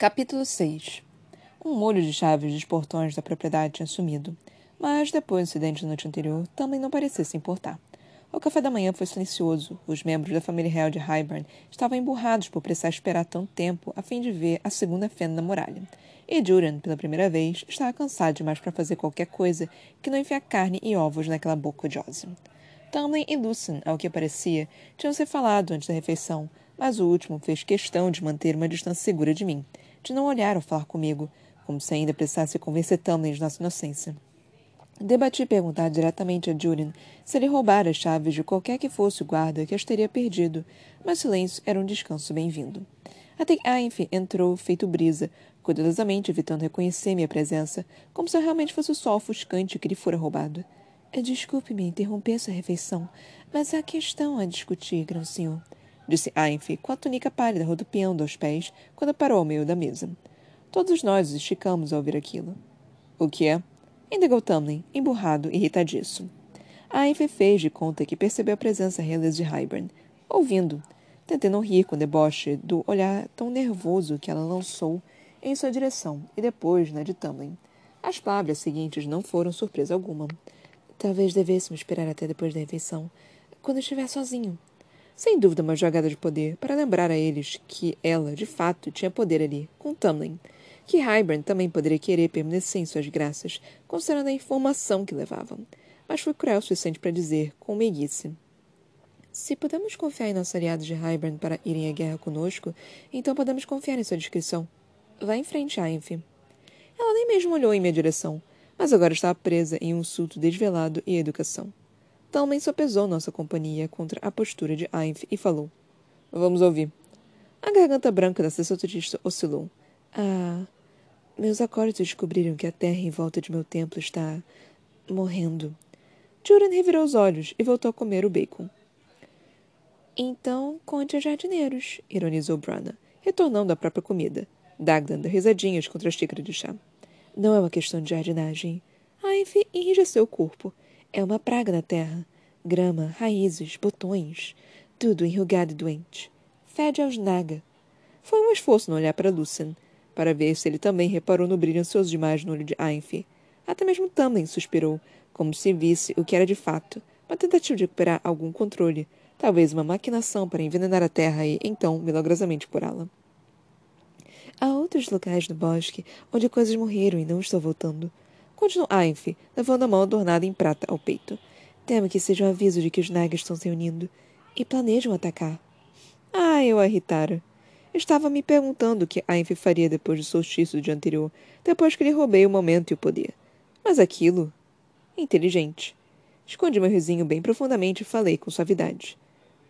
Capítulo 6 Um molho de chaves dos portões da propriedade tinha sumido, mas depois do incidente da noite anterior também não parecia se importar. O café da manhã foi silencioso. Os membros da família real de Highburn estavam emburrados por precisar esperar tanto tempo a fim de ver a segunda fenda na muralha. E Julian, pela primeira vez, estava cansado demais para fazer qualquer coisa que não enfiar carne e ovos naquela boca odiosa. Tamlin e Lucien, ao que parecia, tinham se falado antes da refeição, mas o último fez questão de manter uma distância segura de mim, de não olhar ou falar comigo, como se ainda precisasse convencer Tamlin de nossa inocência. Debati perguntar diretamente a Julian se ele roubara as chaves de qualquer que fosse o guarda que as teria perdido, mas silêncio era um descanso bem-vindo. Até Ainf entrou feito brisa, cuidadosamente evitando reconhecer minha presença, como se eu realmente fosse o sol ofuscante que lhe fora roubado. Desculpe-me interromper sua refeição, mas há questão a discutir, grão senhor disse Ainf, com a túnica pálida rodopiando aos pés, quando parou ao meio da mesa. Todos nós nos esticamos ao ouvir aquilo. O que é? Indagou Tamlin, emburrado irritadiço. Ainf fez de conta que percebeu a presença realeza de Hybern, ouvindo, tentando rir com deboche do olhar tão nervoso que ela lançou em sua direção e depois na de Tamlin. As palavras seguintes não foram surpresa alguma. Talvez devêssemos esperar até depois da refeição, quando estiver sozinho, sem dúvida uma jogada de poder, para lembrar a eles que ela, de fato, tinha poder ali, com Tamlin. Que Hybern também poderia querer permanecer em suas graças, considerando a informação que levavam. Mas foi cruel o suficiente para dizer, com meiguice. Se podemos confiar em nossos aliados de Hybern para irem à guerra conosco, então podemos confiar em sua descrição. Vá em frente, Ainf. Ela nem mesmo olhou em minha direção, mas agora estava presa em um sulto desvelado e educação. Talman sopesou nossa companhia contra a postura de Ainf e falou. Vamos ouvir. A garganta branca da sacerdotista oscilou. Ah, meus acólitos descobriram que a terra em volta de meu templo está morrendo. Juran revirou os olhos e voltou a comer o bacon. Então, conte a jardineiros, ironizou Brana, retornando à própria comida. Dagdan deu risadinhas contra a xícara de chá. Não é uma questão de jardinagem. Ainf enrijeceu o corpo é uma praga na terra. Grama, raízes, botões, tudo enrugado e doente. Fede aos naga. Foi um esforço não olhar para Lucien, para ver se ele também reparou no brilho ansioso demais no olho de Ainf. Até mesmo Tamlin suspirou, como se visse o que era de fato, uma tentativa de recuperar algum controle, talvez uma maquinação para envenenar a terra e, então, milagrosamente curá-la. Há outros locais no bosque onde coisas morreram e não estou voltando. Continuou Ainf, levando a mão adornada em prata ao peito. Temo que seja um aviso de que os Nagas estão se unindo e planejam atacar. Ah, eu a irritara. Estava me perguntando o que Ainf faria depois do solstício do dia anterior, depois que lhe roubei o momento e o poder. Mas aquilo... Inteligente. Escondi meu risinho bem profundamente e falei com suavidade.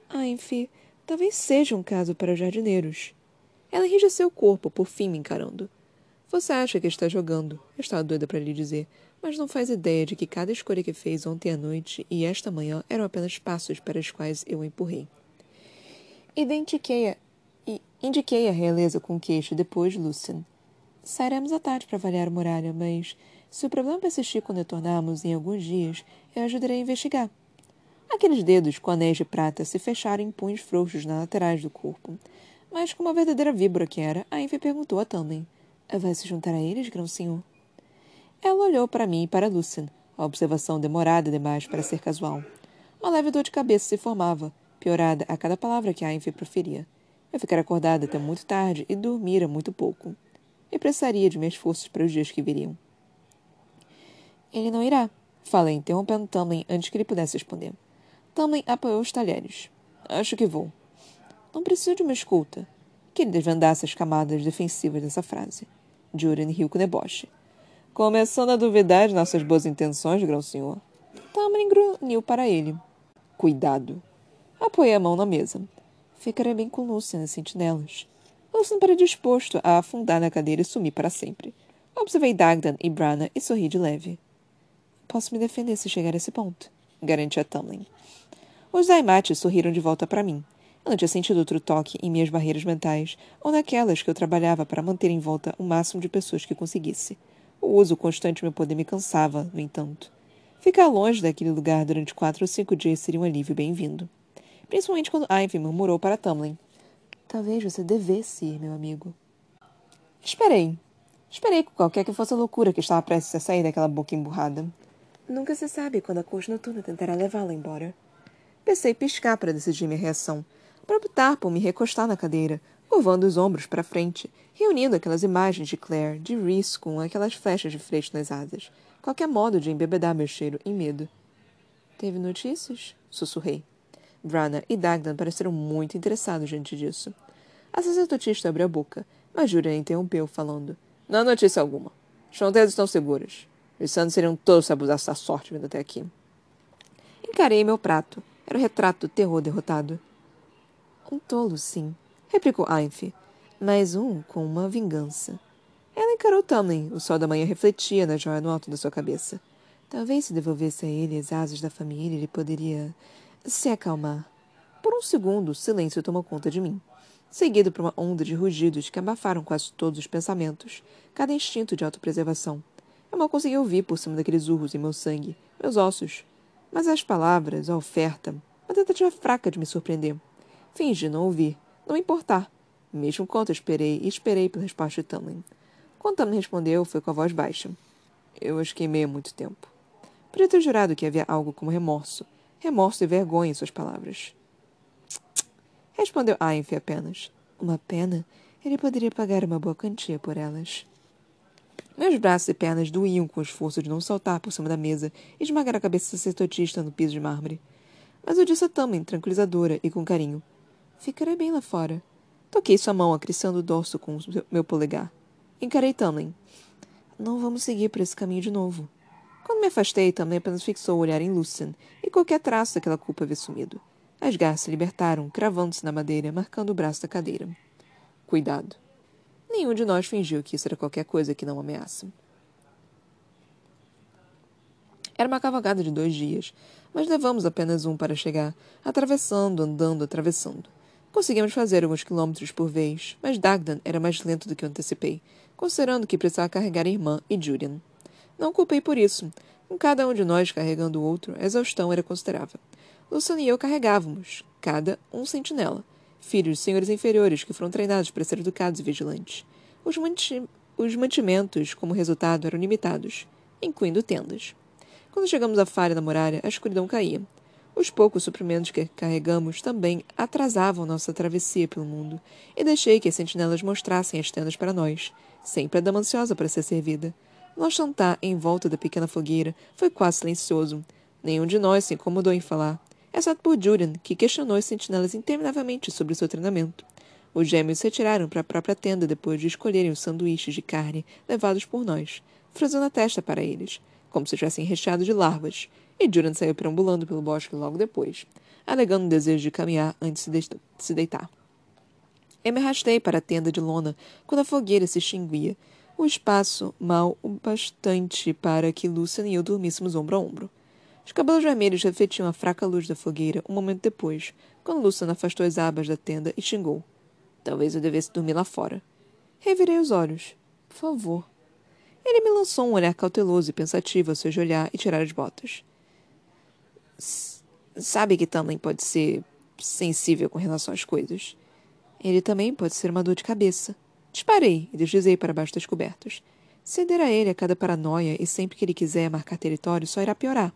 Ainf, talvez seja um caso para os jardineiros. Ela enrijeceu o corpo, por fim me encarando. Você acha que está jogando, estava doida para lhe dizer, mas não faz ideia de que cada escolha que fez ontem à noite e esta manhã eram apenas passos para os quais eu empurrei. Identiquei a, e indiquei a realeza com queixo depois Lucian. Sairemos à tarde para avaliar a muralha, mas se o problema persistir quando retornarmos em alguns dias, eu ajudarei a investigar. Aqueles dedos com anéis de prata se fecharam em punhos frouxos nas laterais do corpo. Mas, como a verdadeira víbora que era, a Ivy perguntou a Tamlin. Vai se juntar a eles, grão senhor? Ela olhou para mim e para Lucien, a observação demorada demais para ser casual. Uma leve dor de cabeça se formava, piorada a cada palavra que Ainf proferia. Eu ficara acordada até muito tarde e dormira muito pouco. E precisaria de meus esforços para os dias que viriam. Ele não irá, falei, interrompendo Tamlin antes que ele pudesse responder. Tamlin apoiou os talheres. Acho que vou. Não preciso de uma escuta. Que ele desvendasse as camadas defensivas dessa frase. Juran riu com deboche. Começando a duvidar de nossas boas intenções, grão senhor. Tamlin grunhiu para ele. Cuidado. Apoiei a mão na mesa. Ficarei bem com Lucian nas sentinelas. Lucian para disposto a afundar na cadeira e sumir para sempre. Observei Dagdan e Brana e sorri de leve. Posso me defender se chegar a esse ponto, garantia Tamlin. Os Zaimates sorriram de volta para mim. Não tinha sentido outro toque em minhas barreiras mentais, ou naquelas que eu trabalhava para manter em volta o máximo de pessoas que conseguisse. O uso constante do meu poder me cansava, no entanto. Ficar longe daquele lugar durante quatro ou cinco dias seria um alívio bem-vindo. Principalmente quando Ivy murmurou para Tamlin. Talvez você devesse ir, meu amigo. Esperei. Esperei com qualquer que fosse a loucura que estava prestes a sair daquela boca emburrada. Nunca se sabe quando a corte noturna tentará levá-la embora. Pensei piscar para decidir minha reação, para optar por me recostar na cadeira, curvando os ombros para frente, reunindo aquelas imagens de Claire, de Reese com aquelas flechas de freixo nas asas, qualquer modo de embebedar meu cheiro em medo. Teve notícias? Sussurrei. Brana e Dagdan pareceram muito interessados diante disso. A sacerdotista abriu a boca, mas Julia interrompeu, falando. Não há notícia alguma. As fronteiras estão seguras. Os santos seriam todos se abusassem da sorte vindo até aqui. Encarei meu prato. Era o retrato do terror derrotado. Um tolo, sim, replicou Ainf, mais um com uma vingança. Ela encarou Tamlin. O sol da manhã refletia na joia no alto da sua cabeça. Talvez se devolvesse a ele as asas da família, ele poderia se acalmar. Por um segundo, o silêncio tomou conta de mim, seguido por uma onda de rugidos que abafaram quase todos os pensamentos, cada instinto de autopreservação. Eu mal consegui ouvir por cima daqueles urros em meu sangue, meus ossos. Mas as palavras, a oferta, uma tentativa fraca de me surpreender. Fingi não ouvir, não importar, mesmo quanto esperei e esperei pela resposta de Tamlin. Quando Tamlin respondeu, foi com a voz baixa. Eu as queimei há muito tempo. Podia ter jurado que havia algo como remorso, remorso e vergonha em suas palavras. Respondeu Ainf apenas. Uma pena. Ele poderia pagar uma boa quantia por elas. Meus braços e pernas doíam com o esforço de não saltar por cima da mesa e esmagar a cabeça sacerdotista no piso de mármore. Mas eu disse a Tamlin, tranquilizadora e com carinho. Ficarei bem lá fora. Toquei sua mão, acriçando o dorso com o meu polegar. Encarei Tamlin. Não vamos seguir por esse caminho de novo. Quando me afastei, também apenas fixou o olhar em Lucian, e qualquer traço daquela culpa havia sumido. As garras se libertaram, cravando-se na madeira, marcando o braço da cadeira. Cuidado. Nenhum de nós fingiu que isso era qualquer coisa que não ameaça. Era uma cavalgada de dois dias, mas levamos apenas um para chegar, atravessando, andando, atravessando. Conseguimos fazer alguns quilômetros por vez, mas Dagdan era mais lento do que eu antecipei, considerando que precisava carregar a irmã e Julian. Não culpei por isso. Com cada um de nós carregando o outro, a exaustão era considerável. Luciano e eu carregávamos, cada um sentinela, filhos de senhores inferiores que foram treinados para ser educados e vigilantes. Os, manti os mantimentos, como resultado, eram limitados, incluindo tendas. Quando chegamos à falha da muralha, a escuridão caía. Os poucos suprimentos que carregamos também atrasavam nossa travessia pelo mundo, e deixei que as sentinelas mostrassem as tendas para nós, sempre a dama ansiosa para ser servida. Nosso jantar, em volta da pequena fogueira, foi quase silencioso. Nenhum de nós se incomodou em falar, exceto por Julian, que questionou as sentinelas interminavelmente sobre seu treinamento. Os gêmeos se retiraram para a própria tenda depois de escolherem os sanduíches de carne levados por nós, franzindo a testa para eles, como se estivessem recheados de larvas, e Julian saiu perambulando pelo bosque logo depois, alegando o desejo de caminhar antes de se deitar. Eu me arrastei para a tenda de lona quando a fogueira se extinguia, o espaço mal o bastante para que Lucian e eu dormíssemos ombro a ombro. Os cabelos vermelhos refletiam a fraca luz da fogueira um momento depois, quando Lucian afastou as abas da tenda e xingou. Talvez eu devesse dormir lá fora. Revirei os olhos. Por favor. Ele me lançou um olhar cauteloso e pensativo ao se ajoelhar e tirar as botas. Sabe que também pode ser sensível com relação às coisas. Ele também pode ser uma dor de cabeça. Disparei e deslizei para baixo das cobertas. Ceder a ele a cada paranoia e sempre que ele quiser marcar território só irá piorar.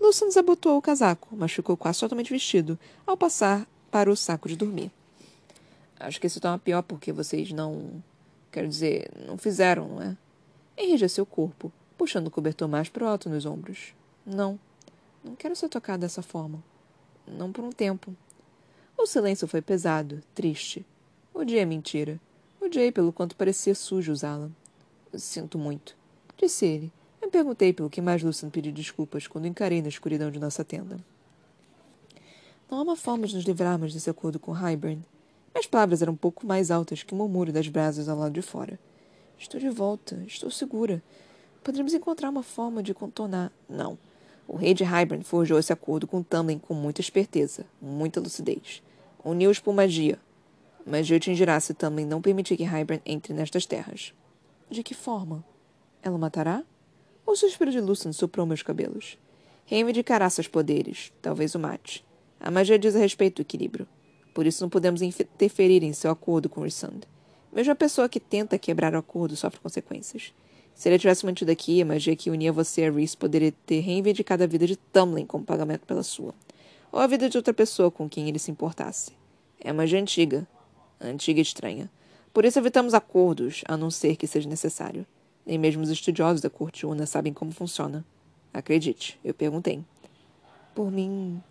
Lucian desabotoou o casaco, mas ficou quase totalmente vestido ao passar para o saco de dormir. Acho que isso está pior porque vocês não. Quero dizer, não fizeram, não é? Enrijeceu o corpo, puxando o cobertor mais para o alto nos ombros. Não. Não quero ser tocado dessa forma. Não por um tempo. O silêncio foi pesado, triste. O dia é mentira. Odiei pelo quanto parecia sujo usá-la. Sinto muito, disse ele. Eu perguntei pelo que mais Lucian pediu desculpas quando encarei na escuridão de nossa tenda. Não há uma forma de nos livrarmos desse acordo com Hybern. Minhas palavras eram um pouco mais altas que o murmúrio das brasas ao lado de fora. Estou de volta, estou segura. Poderíamos encontrar uma forma de contornar. Não. O rei de Hybern forjou esse acordo com Tamlin com muita esperteza, muita lucidez. Uniu-os por magia, te atingirá se também não permitir que Hybern entre nestas terras. De que forma? Ela matará? O suspiro de Lucian soprou meus cabelos. Reivindicará seus poderes. Talvez o mate. A magia diz a respeito do equilíbrio. Por isso não podemos interferir em seu acordo com Rissand. Mesmo a pessoa que tenta quebrar o acordo sofre consequências. Se ele tivesse mantido aqui, a magia que unia você a Reese poderia ter reivindicado a vida de Tamlin como pagamento pela sua. Ou a vida de outra pessoa com quem ele se importasse. É magia antiga. Antiga e estranha. Por isso evitamos acordos, a não ser que seja necessário. Nem mesmo os estudiosos da corte una sabem como funciona. Acredite, eu perguntei. Por mim.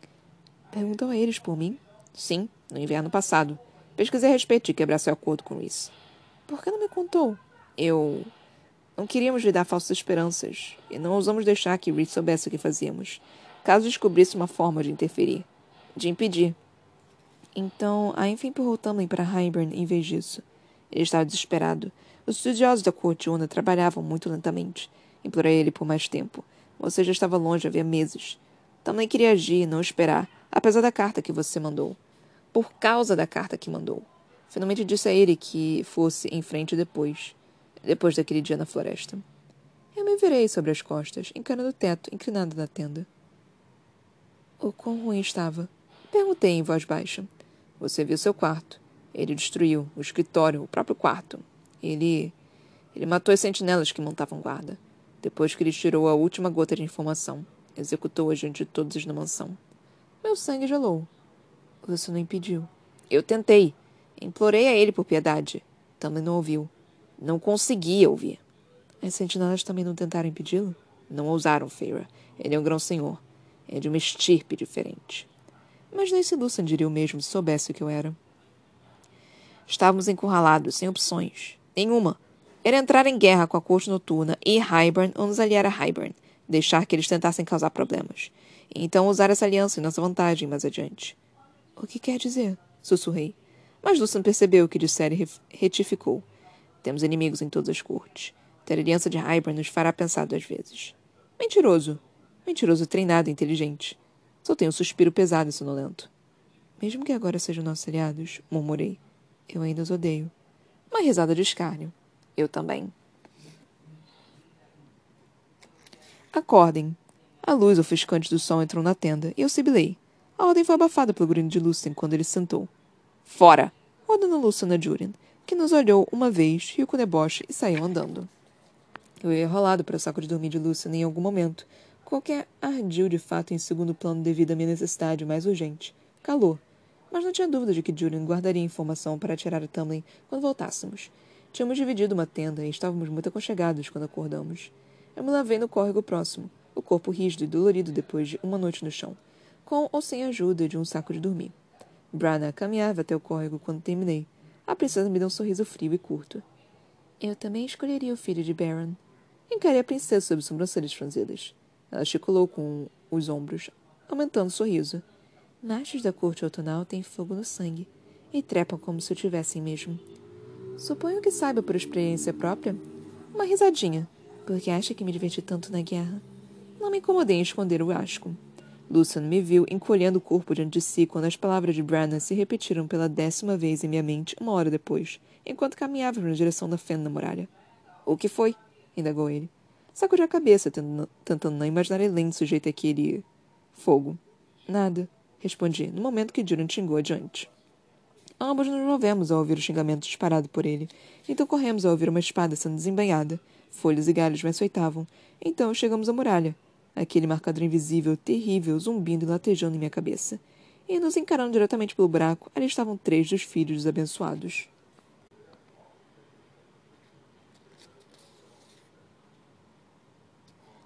Perguntou a eles por mim? Sim, no inverno passado. Pesquisei a respeito de quebrar seu acordo com Reese. Por que não me contou? Eu. Não queríamos lhe dar falsas esperanças, e não ousamos deixar que Reese soubesse o que fazíamos, caso descobrisse uma forma de interferir, de impedir. Então, a enfim empurrou Tamlin para Hybern em vez disso. Ele estava desesperado. Os estudiosos da corte Una trabalhavam muito lentamente. Implorei ele por mais tempo. Você já estava longe havia meses. Também queria agir, não esperar, apesar da carta que você mandou. Por causa da carta que mandou. Finalmente disse a ele que fosse em frente depois. Depois daquele dia na floresta. Eu me virei sobre as costas, encarando o teto, inclinado na tenda. O quão ruim estava? Perguntei em voz baixa. Você viu seu quarto. Ele destruiu o escritório, o próprio quarto. Ele. Ele matou as sentinelas que montavam guarda. Depois que ele tirou a última gota de informação, executou-a diante de todos na mansão. Meu sangue gelou. Você não impediu. Eu tentei. Implorei a ele por piedade. Também não ouviu. Não conseguia ouvir. As sentinelas também não tentaram impedi-lo? Não ousaram, Feira. Ele é um grão-senhor. É de uma estirpe diferente. Mas nem se Lucian diria o mesmo se soubesse o que eu era. Estávamos encurralados, sem opções. Nenhuma. Era entrar em guerra com a corte noturna e Hybern ou nos aliar a Hybern, deixar que eles tentassem causar problemas. E então usar essa aliança em nossa vantagem mais adiante. O que quer dizer? Sussurrei. Mas Lucian percebeu o que dissera e retificou. Temos inimigos em todas as cortes. Ter aliança de Hybern nos fará pensar duas vezes. Mentiroso. Mentiroso treinado e inteligente. Só tenho um suspiro pesado e sonolento. Mesmo que agora sejam nossos aliados, murmurei. Eu ainda os odeio. Uma risada de escárnio. Eu também. Acordem. A luz ofuscante do sol entrou na tenda e eu sibilei. A ordem foi abafada pelo grito de Lucien quando ele sentou. Fora! ordenou Lucien a Julian, que nos olhou uma vez, riu com deboche e saiu andando. Eu ia rolado para o saco de dormir de Lucien em algum momento. Qualquer ardil de fato em segundo plano devido à minha necessidade mais urgente. Calor mas não tinha dúvida de que Julian guardaria informação para tirar a Tamlin quando voltássemos. Tínhamos dividido uma tenda e estávamos muito aconchegados quando acordamos. Eu me lavei no córrego próximo, o corpo rígido e dolorido depois de uma noite no chão, com ou sem ajuda de um saco de dormir. Brana caminhava até o córrego quando terminei. A princesa me deu um sorriso frio e curto. Eu também escolheria o filho de Baron. Encarei a princesa sob sobrancelhas franzidas. Ela articulou com os ombros, aumentando o sorriso. Machos da corte outonal têm fogo no sangue e trepam como se o tivessem mesmo. Suponho que saiba por experiência própria. Uma risadinha, porque acha que me diverti tanto na guerra. Não me incomodei em esconder o asco. Lucian me viu encolhendo o corpo diante de si quando as palavras de Branna se repetiram pela décima vez em minha mente uma hora depois, enquanto caminhava na direção da fenda da muralha. O que foi? indagou ele. Sacudi a cabeça, tentando não imaginar Helene sujeito àquele... fogo. Nada respondi, no momento que Julian xingou adiante. Ambos nos movemos ao ouvir o xingamento disparado por ele. Então corremos ao ouvir uma espada sendo desembainhada. Folhas e galhos me açoitavam. Então chegamos à muralha. Aquele marcador invisível, terrível, zumbindo e latejando em minha cabeça. E nos encarando diretamente pelo buraco, ali estavam três dos filhos dos abençoados.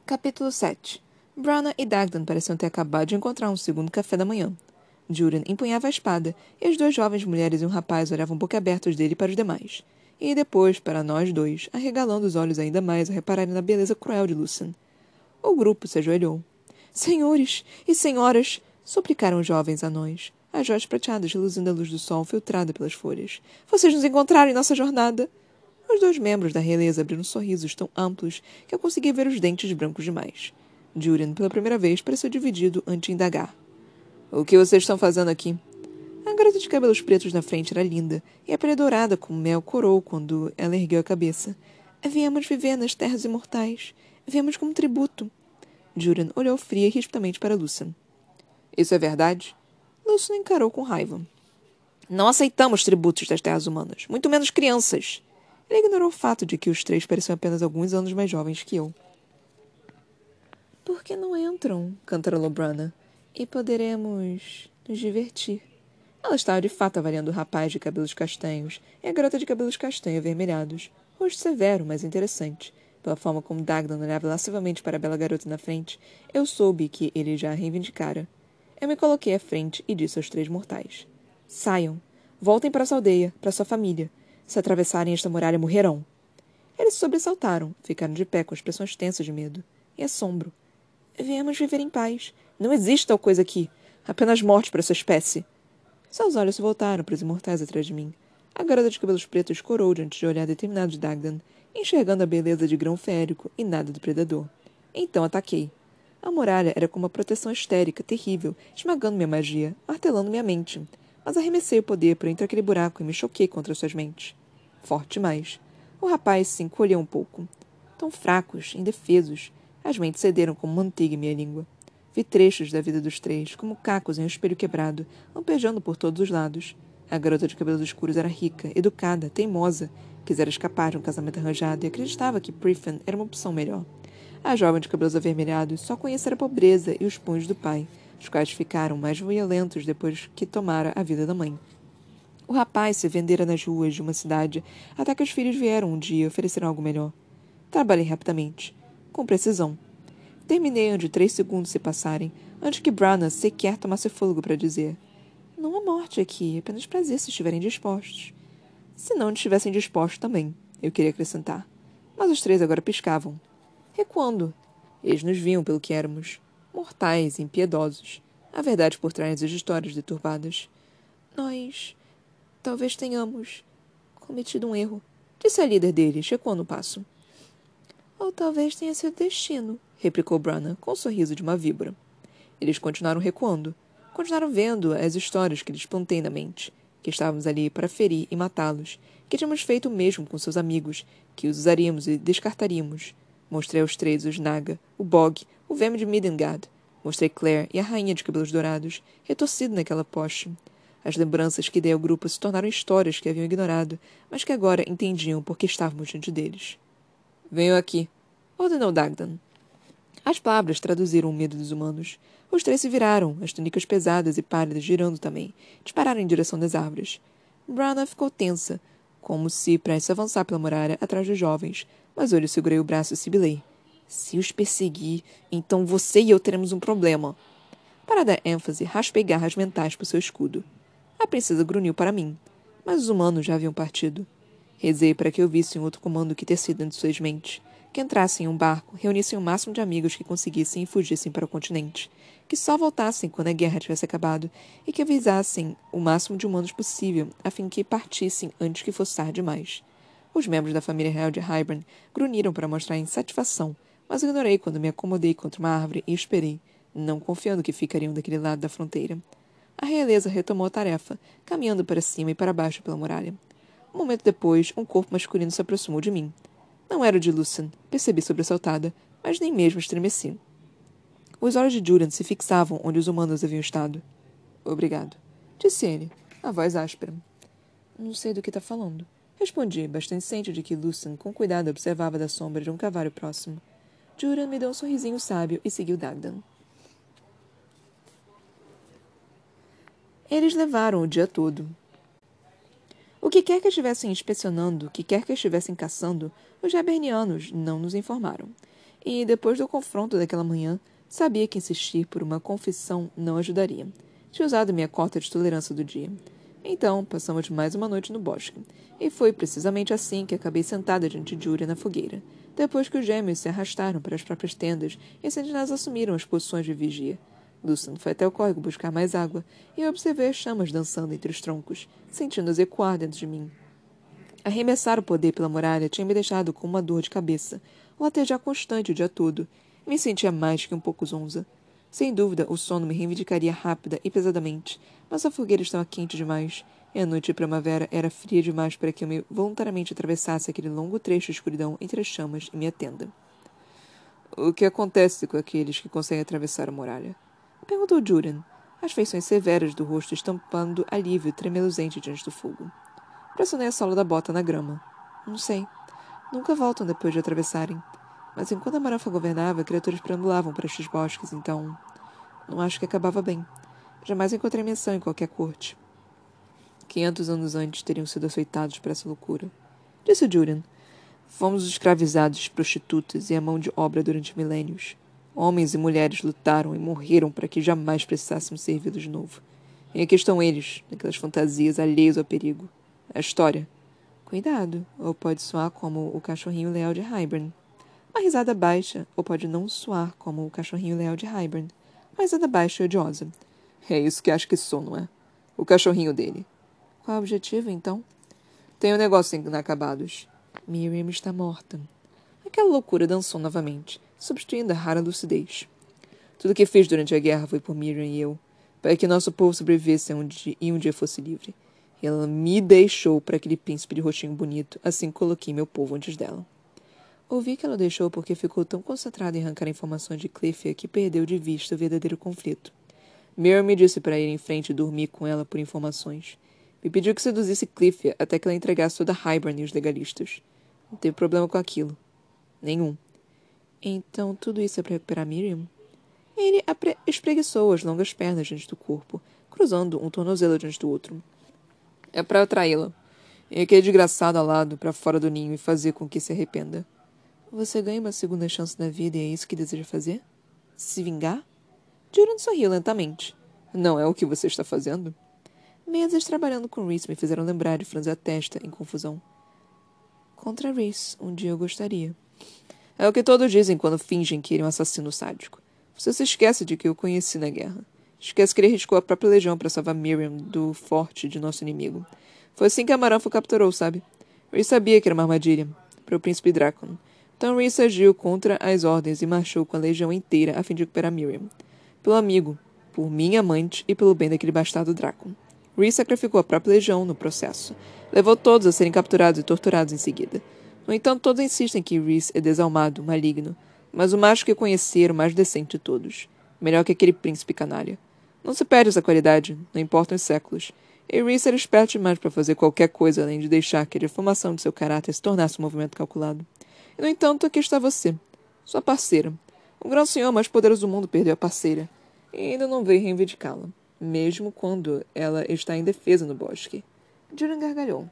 Capítulo 7 Brana e Dagdan pareciam ter acabado de encontrar um segundo café da manhã. Julian empunhava a espada, e as duas jovens mulheres e um rapaz olhavam boquiabertos dele para os demais. E depois, para nós dois, arregalando os olhos ainda mais a repararem na beleza cruel de Lucian. O grupo se ajoelhou. Senhores e senhoras! suplicaram os jovens anões, as joias prateadas reluzindo a luz do sol filtrada pelas folhas. Vocês nos encontraram em nossa jornada! Os dois membros da realeza abriram sorrisos tão amplos que eu consegui ver os dentes brancos demais. Julian, pela primeira vez, pareceu dividido antes de indagar. O que vocês estão fazendo aqui? A garota de cabelos pretos na frente era linda, e a pele dourada como mel corou quando ela ergueu a cabeça. Viemos viver nas terras imortais. Viemos como tributo. Julian olhou fria e rispidamente para Lucian. Isso é verdade? Lucian encarou com raiva. Não aceitamos tributos das terras humanas, muito menos crianças. Ele ignorou o fato de que os três pareciam apenas alguns anos mais jovens que eu. Por que não entram? cantarolou Brana. E poderemos nos divertir. Ela estava de fato avaliando o rapaz de cabelos castanhos e a garota de cabelos castanhos avermelhados. Rosto severo, mas interessante. Pela forma como Dagdan olhava lascivamente para a bela garota na frente, eu soube que ele já a reivindicara. Eu me coloquei à frente e disse aos três mortais: Saiam. Voltem para sua aldeia, para sua família. Se atravessarem esta muralha, morrerão. Eles se sobressaltaram, ficaram de pé com expressões tensas de medo e assombro. Viemos viver em paz. Não existe tal coisa aqui. Apenas morte para essa espécie. Seus olhos se voltaram para os imortais atrás de mim. A garota de cabelos pretos corou diante de olhar determinado de Dagdan, enxergando a beleza de grão férico e nada do predador. Então ataquei. A muralha era como uma proteção histérica, terrível, esmagando minha magia, martelando minha mente mas arremessei o poder por entre aquele buraco e me choquei contra suas mentes. Forte demais. O rapaz se encolheu um pouco. Tão fracos, indefesos, as mentes cederam como manteiga em minha língua. Vi trechos da vida dos três, como cacos em um espelho quebrado, lampejando por todos os lados. A garota de cabelos escuros era rica, educada, teimosa, quisera escapar de um casamento arranjado e acreditava que Priffen era uma opção melhor. A jovem de cabelos avermelhados só conhecera a pobreza e os punhos do pai, os quais ficaram mais violentos depois que tomara a vida da mãe. O rapaz se vendera nas ruas de uma cidade até que os filhos vieram um dia oferecer algo melhor. Trabalhei rapidamente, com precisão. Terminei onde três segundos se passarem, antes que Brana sequer tomasse fôlego para dizer: Não há morte aqui, apenas prazer se estiverem dispostos. Se não estivessem dispostos também, eu queria acrescentar. Mas os três agora piscavam. Recuando. Eles nos viam pelo que éramos mortais impiedosos. A verdade por trás das histórias deturbadas. Nós talvez tenhamos cometido um erro, disse a líder deles, recuando o passo. Ou talvez tenha sido destino, replicou Brana, com o sorriso de uma víbora. Eles continuaram recuando. Continuaram vendo as histórias que lhes plantei na mente, que estávamos ali para ferir e matá-los, que tínhamos feito o mesmo com seus amigos, que os usaríamos e descartaríamos. Mostrei aos três os Naga, o Bog, o verme de Midengard. Mostrei Claire e a rainha de cabelos dourados, retorcido naquela poste. As lembranças que dei ao grupo se tornaram histórias que haviam ignorado, mas que agora entendiam por que estávamos diante deles. Venham aqui, ordenou Dagdan. As palavras traduziram o medo dos humanos. Os três se viraram, as túnicas pesadas e pálidas girando também, dispararam em direção das árvores. Brana ficou tensa, como se prestes a avançar pela muralha atrás dos jovens, mas eu lhe segurei o braço e sibilei. Se os perseguir, então você e eu teremos um problema. Para dar ênfase, raspei garras mentais por seu escudo. A princesa grunhiu para mim, mas os humanos já haviam partido. Rezei para que eu visse um outro comando que tecida entre suas mentes, que entrassem em um barco, reunissem o máximo de amigos que conseguissem e fugissem para o continente, que só voltassem quando a guerra tivesse acabado e que avisassem o máximo de humanos possível, a fim que partissem antes que fosse tarde demais. Os membros da família real de Hybern grunhiram para mostrar insatisfação mas ignorei quando me acomodei contra uma árvore e esperei, não confiando que ficariam daquele lado da fronteira. A realeza retomou a tarefa, caminhando para cima e para baixo pela muralha. Um momento depois, um corpo masculino se aproximou de mim. Não era o de Lucien, percebi sobressaltada, mas nem mesmo estremeci. Os olhos de Julian se fixavam onde os humanos haviam estado. Obrigado, disse ele, a voz áspera. Não sei do que está falando. Respondi, bastante ciente de que Lucien com cuidado observava da sombra de um cavalo próximo. Juran me deu um sorrisinho sábio e seguiu Dagdan. Eles levaram o dia todo. Que quer que estivessem inspecionando, o que quer que estivessem caçando, os jabernianos não nos informaram. E, depois do confronto daquela manhã, sabia que insistir por uma confissão não ajudaria. Tinha usado minha cota de tolerância do dia. Então, passamos mais uma noite no bosque. E foi precisamente assim que acabei sentada diante de Júlia na fogueira, depois que os gêmeos se arrastaram para as próprias tendas e as sentinelas assumiram as posições de vigia. Lucian foi até o córrego buscar mais água e eu observei as chamas dançando entre os troncos, sentindo-as ecoar dentro de mim. Arremessar o poder pela muralha tinha me deixado com uma dor de cabeça, um latejar constante o dia todo. Me sentia mais que um pouco zonza. Sem dúvida, o sono me reivindicaria rápida e pesadamente, mas a fogueira estava quente demais e a noite de primavera era fria demais para que eu me voluntariamente atravessasse aquele longo trecho de escuridão entre as chamas e minha tenda. O que acontece com aqueles que conseguem atravessar a muralha? Perguntou Juran. as feições severas do rosto estampando alívio tremeluzente diante do fogo. Pressionei a sola da bota na grama. Não sei. Nunca voltam depois de atravessarem. Mas enquanto a Marafa governava, criaturas perambulavam por estes bosques, então. Não acho que acabava bem. Jamais encontrei menção em qualquer corte. Quinhentos anos antes teriam sido açoitados por essa loucura. Disse Julian. Fomos escravizados, prostitutas e a mão de obra durante milênios. Homens e mulheres lutaram e morreram para que jamais precisássemos servi-los de novo. E aqui estão eles, naquelas fantasias alheios ao perigo. A história. Cuidado, ou pode soar como o cachorrinho leal de Hybern. Uma risada baixa, ou pode não soar como o cachorrinho leal de Hybern. Uma risada baixa e odiosa. É isso que acho que sou, não é? O cachorrinho dele. Qual é o objetivo, então? Tem um negócio inacabados. Miriam está morta. Aquela loucura dançou novamente substituindo a rara lucidez. Tudo o que fiz durante a guerra foi por Miriam e eu, para que nosso povo sobrevivesse um dia, e um dia fosse livre. Ela me deixou para aquele príncipe de rostinho bonito, assim coloquei meu povo antes dela. Ouvi que ela deixou porque ficou tão concentrada em arrancar informações de Cliffia que perdeu de vista o verdadeiro conflito. Miriam me disse para ir em frente e dormir com ela por informações. Me pediu que seduzisse Cliffia até que ela entregasse toda Hybern e os legalistas. Não teve problema com aquilo. Nenhum. Então tudo isso é para recuperar Miriam? Ele espreguiçou as longas pernas diante do corpo, cruzando um tornozelo diante do outro. É para atraí-la. E aquele desgraçado ao lado, para fora do ninho e fazer com que se arrependa. Você ganha uma segunda chance na vida e é isso que deseja fazer? Se vingar? Juran sorriu lentamente. Não é o que você está fazendo? Mesas trabalhando com Reese me fizeram lembrar de franzir a testa em confusão. Contra Reese, um dia eu gostaria. É o que todos dizem quando fingem que ele é um assassino sádico. Você se esquece de que eu conheci na guerra. Esquece que ele riscou a própria legião para salvar Miriam do forte de nosso inimigo. Foi assim que Amaranfo capturou, sabe? Reese sabia que era uma armadilha para o príncipe Dracon. Então Reese agiu contra as ordens e marchou com a legião inteira a fim de recuperar Miriam. Pelo amigo, por minha amante e pelo bem daquele bastardo Dracon. Reese sacrificou a própria legião no processo. Levou todos a serem capturados e torturados em seguida. No entanto, todos insistem que Rhys é desalmado, maligno, mas o macho que conheci era o mais decente de todos. Melhor que aquele príncipe canalha. Não se perde essa qualidade, não importam os séculos. E Rhys era esperto demais para fazer qualquer coisa além de deixar que a deformação de seu caráter se tornasse um movimento calculado. E, no entanto, aqui está você, sua parceira. O grão senhor mais poderoso do mundo perdeu a parceira. E ainda não veio reivindicá-la, mesmo quando ela está em defesa no bosque. Juran gargalhou.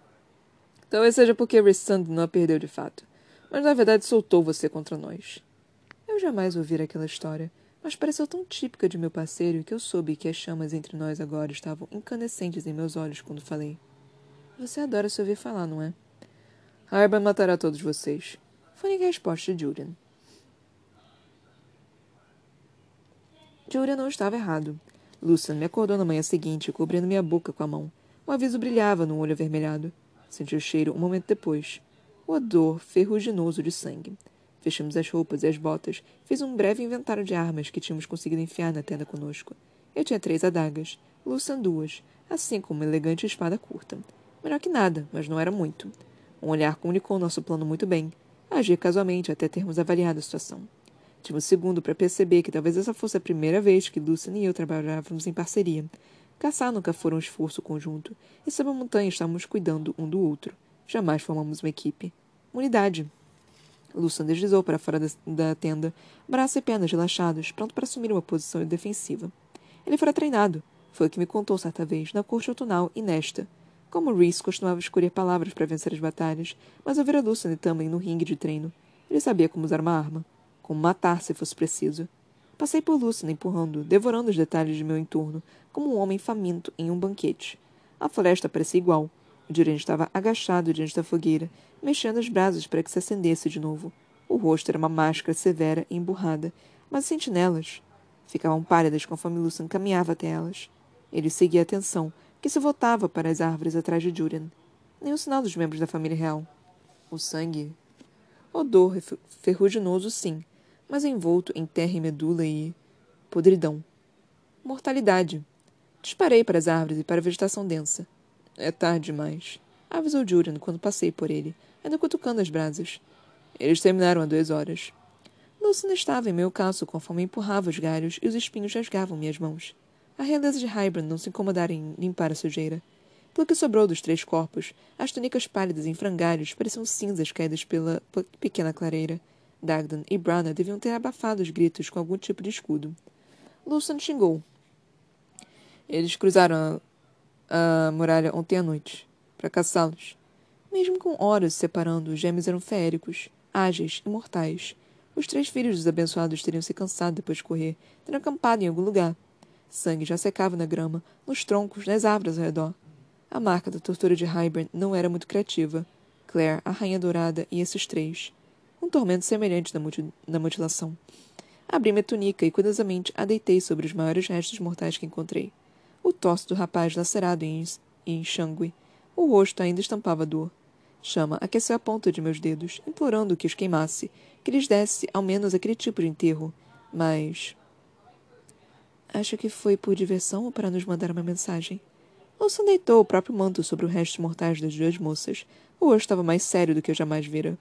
Talvez seja porque Rissand não a perdeu de fato, mas na verdade soltou você contra nós. Eu jamais ouvi aquela história, mas pareceu tão típica de meu parceiro que eu soube que as chamas entre nós agora estavam incandescentes em meus olhos quando falei. Você adora se ouvir falar, não é? Harban matará todos vocês. Foi a resposta de Julian. Julian não estava errado. Lucian me acordou na manhã seguinte, cobrindo minha boca com a mão. O aviso brilhava no olho avermelhado. Senti o cheiro um momento depois. O odor ferruginoso de sangue. Fechamos as roupas e as botas. Fiz um breve inventário de armas que tínhamos conseguido enfiar na tenda conosco. Eu tinha três adagas, Lucian duas, assim como uma elegante espada curta. Melhor que nada, mas não era muito. Um olhar comunicou nosso plano muito bem. Agir casualmente até termos avaliado a situação. Tive um segundo para perceber que talvez essa fosse a primeira vez que Lucian e eu trabalhávamos em parceria. Caçar nunca foi um esforço conjunto, e sob a montanha estávamos cuidando um do outro. Jamais formamos uma equipe. Unidade. Lucian deslizou para fora da, da tenda, braços e pernas relaxados, pronto para assumir uma posição defensiva. Ele fora treinado. Foi o que me contou certa vez, na corte outonal e nesta. Como Reese costumava escolher palavras para vencer as batalhas, mas eu vira Lucian também no ringue de treino. Ele sabia como usar uma arma, como matar se fosse preciso. Passei por Lucian empurrando, devorando os detalhes de meu entorno, como um homem faminto em um banquete. A floresta parecia igual. O Duran estava agachado diante da fogueira, mexendo as brasas para que se acendesse de novo. O rosto era uma máscara severa e emburrada, mas as sentinelas ficavam pálidas conforme Lucian caminhava até elas. Ele seguia a atenção, que se voltava para as árvores atrás de Julian. O sinal dos membros da família real. O sangue. Odor ferruginoso, sim, mas envolto em terra e medula e. podridão. Mortalidade. Disparei para as árvores e para a vegetação densa. É tarde demais, avisou Julian quando passei por ele, ainda cutucando as brasas. Eles terminaram há duas horas. Lucian estava em meu calço conforme empurrava os galhos e os espinhos rasgavam minhas mãos. a realeza de Hybern não se incomodara em limpar a sujeira. Pelo que sobrou dos três corpos, as túnicas pálidas em frangalhos pareciam cinzas caídas pela pequena clareira. Dagdan e Brana deviam ter abafado os gritos com algum tipo de escudo. Lucian xingou. Eles cruzaram a, a muralha ontem à noite, para caçá-los. Mesmo com horas separando, os gêmeos eram feéricos, ágeis e mortais. Os três filhos dos abençoados teriam se cansado depois de correr, teriam acampado em algum lugar. Sangue já secava na grama, nos troncos, nas árvores ao redor. A marca da tortura de Hybern não era muito criativa. Claire, a Rainha Dourada e esses três. Tormento semelhante na, mutilação. Abri minha túnica e cuidadosamente a deitei sobre os maiores restos mortais que encontrei. O torso do rapaz lacerado em, em. O rosto ainda estampava dor. Chama aqueceu a ponta de meus dedos, implorando que os queimasse, que lhes desse ao menos aquele tipo de enterro. Mas. Acho que foi por diversão ou para nos mandar uma mensagem. Wilson deitou o próprio manto sobre o resto mortais das duas moças. O rosto estava mais sério do que eu jamais vira.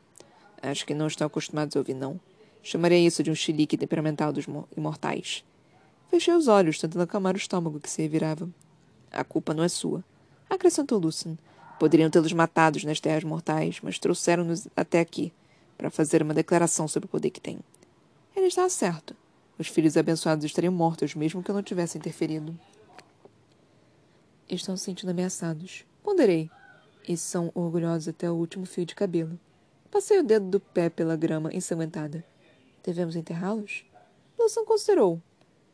Acho que não estão acostumados a ouvir, não. Chamarei isso de um chilique temperamental dos imortais. Fechei os olhos, tentando acalmar o estômago que se revirava. A culpa não é sua, acrescentou Lucien. Poderiam tê-los matados nas terras mortais, mas trouxeram-nos até aqui para fazer uma declaração sobre o poder que têm. Ele está certo. Os filhos abençoados estariam mortos, mesmo que eu não tivesse interferido. Estão se sentindo ameaçados. Ponderei. E são orgulhosos até o último fio de cabelo. Passei o dedo do pé pela grama ensanguentada. Devemos enterrá-los? Wilson considerou.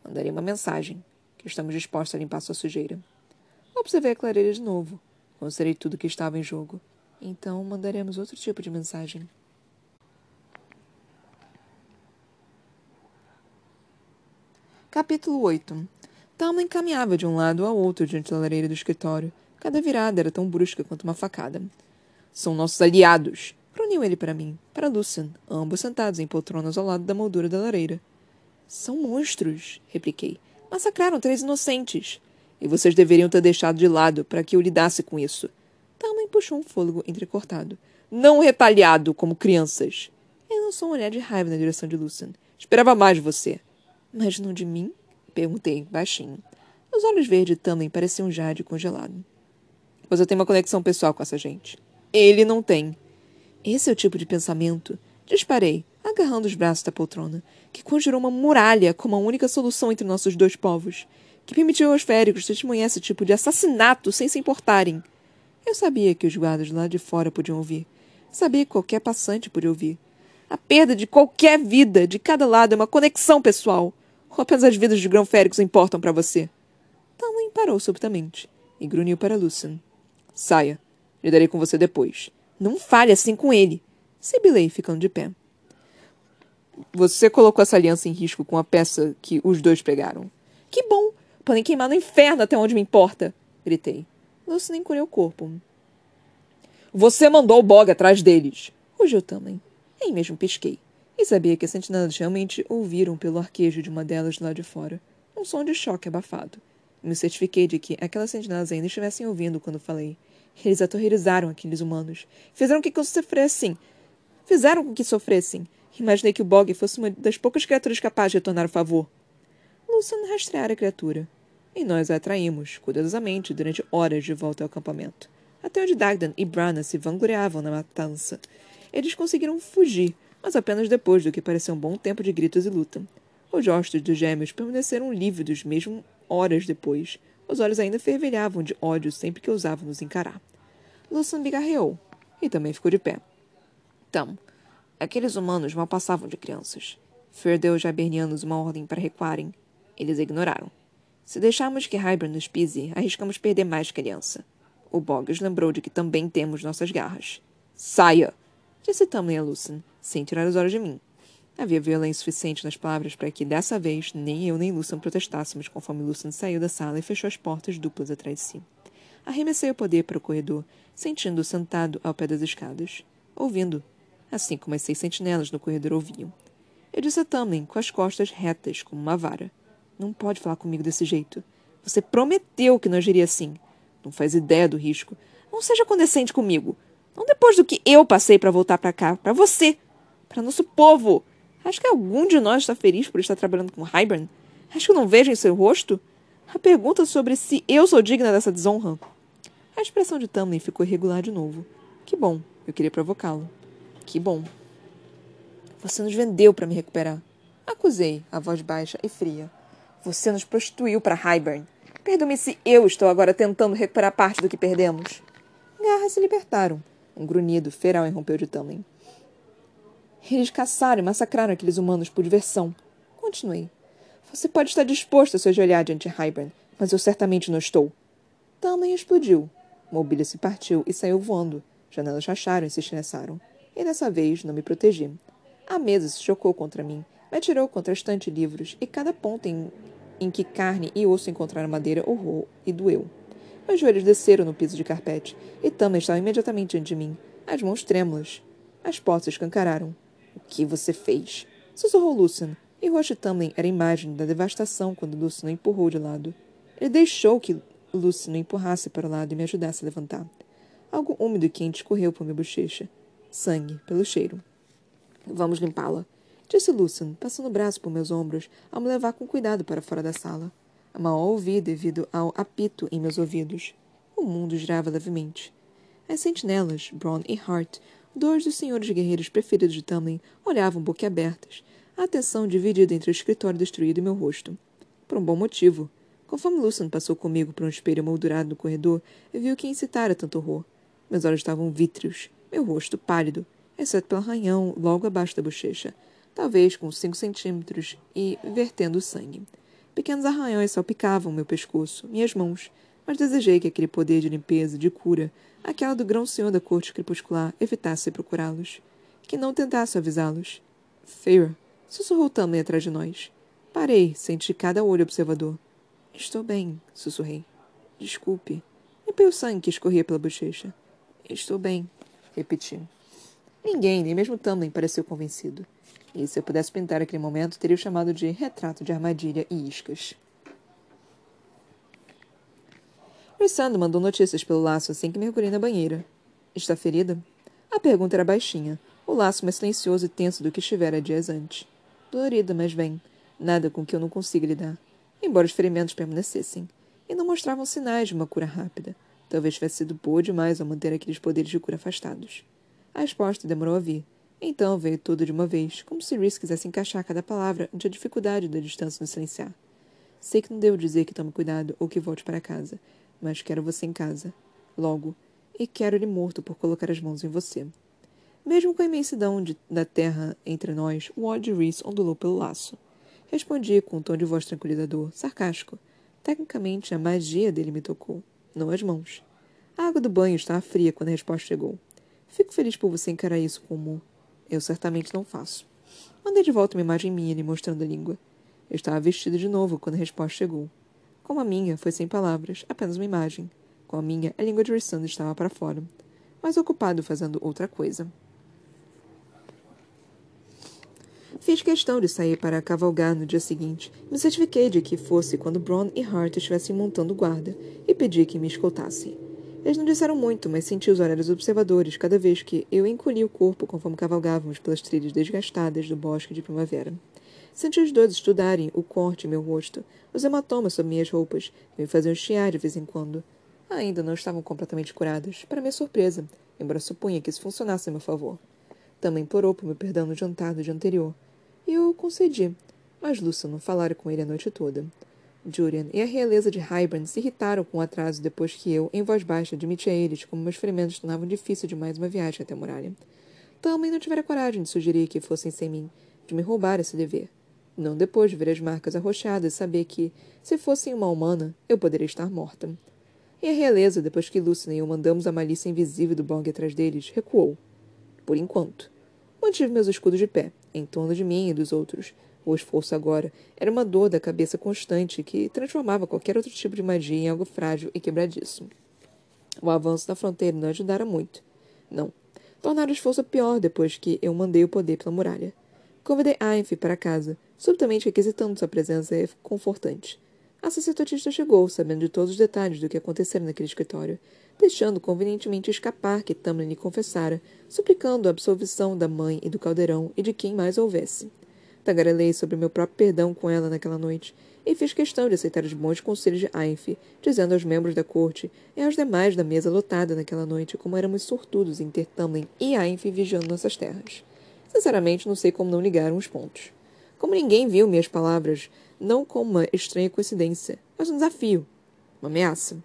Mandarei uma mensagem, que estamos dispostos a limpar sua sujeira. Observei a clareira de novo. Considerei tudo o que estava em jogo. Então mandaremos outro tipo de mensagem. Capítulo 8 Talma encaminhava de um lado ao outro diante da lareira do escritório. Cada virada era tão brusca quanto uma facada. São nossos aliados! Grunhiu ele para mim, para Lucian, ambos sentados em poltronas ao lado da moldura da lareira. São monstros, repliquei. Massacraram três inocentes. E vocês deveriam ter deixado de lado para que eu lidasse com isso. Talman puxou um fôlego entrecortado. Não retalhado, como crianças. Ele lançou um olhar de raiva na direção de Lucian. Esperava mais de você. Mas não de mim? Perguntei, baixinho. Os olhos verdes também pareciam um jade congelado. Você tem uma conexão pessoal com essa gente. Ele não tem. Esse é o tipo de pensamento. Disparei, agarrando os braços da poltrona, que conjurou uma muralha como a única solução entre nossos dois povos, que permitiu aos féricos testemunhar esse tipo de assassinato sem se importarem. Eu sabia que os guardas lá de fora podiam ouvir. Sabia que qualquer passante podia ouvir. A perda de qualquer vida de cada lado é uma conexão pessoal. Ou apenas as vidas de grão-féricos importam para você? Tamlin parou subitamente e grunhiu para Lucian. Saia. Lidarei com você depois. Não fale assim com ele. Sibilei, ficando de pé. Você colocou essa aliança em risco com a peça que os dois pegaram. Que bom! Podem queimar no inferno até onde me importa! Gritei. Lucian encolheu o corpo. Você mandou o Bog atrás deles! Rugiu Tamlin. Nem mesmo pisquei e sabia que as sentinelas realmente ouviram pelo arquejo de uma delas lá de fora. Um som de choque abafado. Me certifiquei de que aquelas sentinelas ainda estivessem ouvindo quando falei. Eles aterrorizaram aqueles humanos. Fizeram com que sofressem. Fizeram com que sofressem. Imaginei que o Bog fosse uma das poucas criaturas capazes de retornar o favor. Lucian rastreara a criatura. E nós a atraímos, cuidadosamente, durante horas de volta ao acampamento. Até onde Dagdan e Brana se vangloriavam na matança. Eles conseguiram fugir, mas apenas depois do que pareceu um bom tempo de gritos e luta. Os rostos dos gêmeos permaneceram lívidos mesmo horas depois. Os olhos ainda fervilhavam de ódio sempre que ousavam nos encarar. Lucian bigarreou e também ficou de pé. Então, aqueles humanos mal passavam de crianças. Fer deu aos jabernianos uma ordem para recuarem. Eles ignoraram. Se deixarmos que Hybern nos pise, arriscamos perder mais criança. O Boggers lembrou de que também temos nossas garras. Saia! Disse Tamlin a Lucian, sem tirar os olhos de mim. Havia violência suficiente nas palavras para que, dessa vez, nem eu nem Lucian protestássemos conforme Lucian saiu da sala e fechou as portas duplas atrás de si. Arremessei o poder para o corredor, sentindo-o sentado ao pé das escadas, ouvindo, assim como as seis sentinelas no corredor ouviam. Eu disse a Tamlin, com as costas retas, como uma vara. Não pode falar comigo desse jeito. Você prometeu que não agiria assim. Não faz ideia do risco. Não seja condescendente comigo. Não depois do que eu passei para voltar para cá, para você, para nosso povo. Acho que algum de nós está feliz por estar trabalhando com Hybern. Acho que não vejo em seu rosto. A pergunta sobre se eu sou digna dessa desonra. A expressão de Tamlin ficou irregular de novo. Que bom, eu queria provocá-lo. Que bom. Você nos vendeu para me recuperar. Acusei, a voz baixa e fria. Você nos prostituiu para Highburn. Perdoe-me se eu estou agora tentando recuperar parte do que perdemos. Garras se libertaram. Um grunhido feral irrompeu de Tamlin. Eles caçaram e massacraram aqueles humanos por diversão. Continuei. Você pode estar disposto a se ajoelhar diante de Highburn, mas eu certamente não estou. Tamlin explodiu. Mobília se partiu e saiu voando. Janelas racharam e se estressaram. E dessa vez não me protegi. A mesa se chocou contra mim, me atirou contra a estante livros, e cada ponto em, em que carne e osso encontraram madeira horror e doeu. Meus joelhos desceram no piso de carpete, e Tama estava imediatamente diante de mim, as mãos trêmulas. As portas escancararam. O que você fez? Sussurrou Lucian, e de Tamlin era a imagem da devastação quando Lucian o empurrou de lado. Ele deixou que Lucian o empurrasse para o lado e me ajudasse a levantar. Algo úmido e quente escorreu por minha bochecha. Sangue, pelo cheiro. Vamos limpá-la, disse Lucian, passando o braço por meus ombros ao me levar com cuidado para fora da sala. Mal ouvi devido ao apito em meus ouvidos. O mundo girava levemente. As sentinelas, Braun e Hart, dois dos senhores guerreiros preferidos de Tamlin, olhavam boquiabertas, a atenção dividida entre o escritório destruído e meu rosto. Por um bom motivo. Conforme Lucian passou comigo por um espelho moldurado no corredor, viu que incitara tanto horror. Meus olhos estavam vítreos, meu rosto pálido, exceto pelo arranhão logo abaixo da bochecha, talvez com cinco centímetros e vertendo sangue. Pequenos arranhões salpicavam meu pescoço, minhas mãos, mas desejei que aquele poder de limpeza, de cura, aquela do grão-senhor da corte crepuscular, evitasse procurá-los. Que não tentasse avisá-los. Fear, sussurrou Tamlin atrás de nós. Parei, senti cada olho observador. Estou bem, sussurrei. Desculpe. Limpei o sangue que escorria pela bochecha. Estou bem, repeti. Ninguém, nem mesmo Tamlin, pareceu convencido. E se eu pudesse pintar aquele momento, teria o chamado de retrato de armadilha e iscas. Rissando mandou notícias pelo laço assim que mergulhei na banheira. Está ferida? A pergunta era baixinha, o laço mais silencioso e tenso do que estivera dias antes. Dolorida, mas bem, nada com que eu não consiga lidar, embora os ferimentos permanecessem, e não mostravam sinais de uma cura rápida. Talvez tivesse sido boa demais ao manter aqueles poderes de cura afastados. A resposta demorou a vir. Então veio tudo de uma vez, como se Rhys quisesse encaixar cada palavra ante a dificuldade da distância no silenciar. Sei que não devo dizer que tome cuidado ou que volte para casa, mas quero você em casa. Logo. E quero ele morto por colocar as mãos em você. Mesmo com a imensidão de, da terra entre nós, o ódio Rhys ondulou pelo laço. Respondi com um tom de voz tranquilizador, sarcástico. Tecnicamente, a magia dele me tocou, não as mãos. A água do banho estava fria quando a resposta chegou. Fico feliz por você encarar isso como. Eu certamente não faço. Mandei de volta uma imagem minha lhe mostrando a língua. Eu estava vestido de novo quando a resposta chegou. Como a minha, foi sem palavras, apenas uma imagem. Com a minha, a língua de Rissando estava para fora, mas ocupado fazendo outra coisa. Fiz questão de sair para cavalgar no dia seguinte. Me certifiquei de que fosse quando Braun e Hart estivessem montando guarda e pedi que me escoltassem. Eles não disseram muito, mas senti os olhares observadores cada vez que eu encolhi o corpo conforme cavalgávamos pelas trilhas desgastadas do bosque de primavera. Senti os dois estudarem o corte em meu rosto, os hematomas sob minhas roupas, que me faziam chiar de vez em quando. Ainda não estavam completamente curadas, para minha surpresa, embora supunha que isso funcionasse a meu favor. Também implorou por meu perdão no jantar do dia anterior, e eu concedi, mas Lúcia não falara com ele a noite toda. Julian e a realeza de Hybern se irritaram com o atraso depois que eu, em voz baixa, admiti a eles como meus ferimentos tornavam difícil demais uma viagem até a muralha. Também não tivera coragem de sugerir que fossem sem mim, de me roubar esse dever. Não depois de ver as marcas arroxadas e saber que, se fossem uma humana, eu poderia estar morta. E a realeza, depois que Lucina e eu mandamos a malícia invisível do Bong atrás deles, recuou. Por enquanto. Mantive meus escudos de pé, em torno de mim e dos outros, o esforço agora era uma dor da cabeça constante que transformava qualquer outro tipo de magia em algo frágil e quebradiço. O avanço da fronteira não ajudara muito. Não. Tornara o esforço pior depois que eu mandei o poder pela muralha. Convidei Ainf para casa, subitamente requisitando sua presença confortante. A sacerdotista chegou, sabendo de todos os detalhes do que acontecera naquele escritório, deixando convenientemente escapar que Tamlin lhe confessara, suplicando a absolvição da mãe e do caldeirão e de quem mais houvesse. Tagarelei sobre meu próprio perdão com ela naquela noite, e fez questão de aceitar os bons conselhos de Ainf, dizendo aos membros da corte e aos demais da mesa lotada naquela noite como éramos sortudos em ter Tamlin e Ainf vigiando nossas terras. Sinceramente, não sei como não ligaram os pontos. Como ninguém viu minhas palavras, não como uma estranha coincidência, mas um desafio, uma ameaça.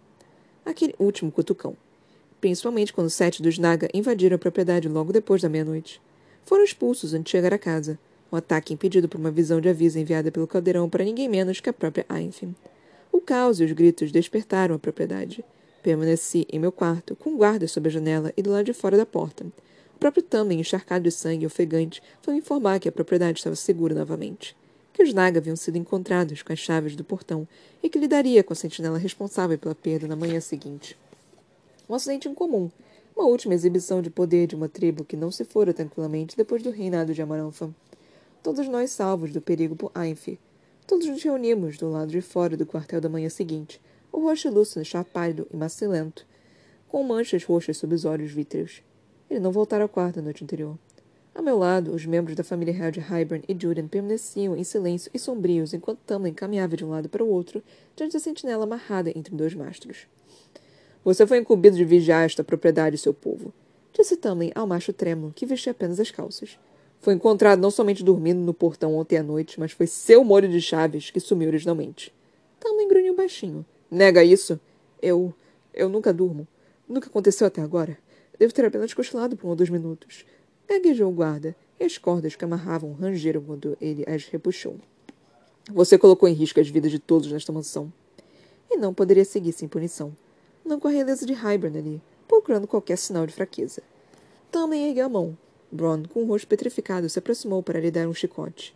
Aquele último cutucão. Principalmente quando sete dos Naga invadiram a propriedade logo depois da meia-noite. Foram expulsos antes de chegar a casa, um ataque impedido por uma visão de aviso enviada pelo caldeirão para ninguém menos que a própria Ainfim. O caos e os gritos despertaram a propriedade. Permaneci em meu quarto, com guardas sob a janela e do lado de fora da porta. Próprio Tamlin, encharcado de sangue e ofegante, foi informar que a propriedade estava segura novamente. Que os Naga haviam sido encontrados com as chaves do portão e que lidaria com a sentinela responsável pela perda na manhã seguinte. Um acidente incomum, uma última exibição de poder de uma tribo que não se fora tranquilamente depois do reinado de Amaranfa todos nós salvos do perigo por Ainfi. Todos nos reunimos do lado de fora do quartel da manhã seguinte, o rosto Lúcio está pálido e macilento, com manchas roxas sob os olhos vítreos. Ele não voltara ao quarto na noite anterior. A meu lado, os membros da família real de Hybern e Juden permaneciam em silêncio e sombrios enquanto Tamlin caminhava de um lado para o outro, diante da sentinela amarrada entre dois mastros. Você foi incumbido de vigiar esta propriedade, seu povo, disse Tamlin ao macho trêmulo, que vestia apenas as calças. Foi encontrado não somente dormindo no portão ontem à noite, mas foi seu molho de chaves que sumiu originalmente. Também grunhiu baixinho. Nega isso? Eu. Eu nunca durmo. Nunca aconteceu até agora. Devo ter apenas cochilado por um ou dois minutos. Gaguejou o guarda, e as cordas que amarravam rangeram quando ele as repuxou. Você colocou em risco as vidas de todos nesta mansão. E não poderia seguir sem punição. Não com a realeza de Hybern ali, procurando qualquer sinal de fraqueza. Também ergueu a mão, Bron, com o rosto petrificado, se aproximou para lhe dar um chicote.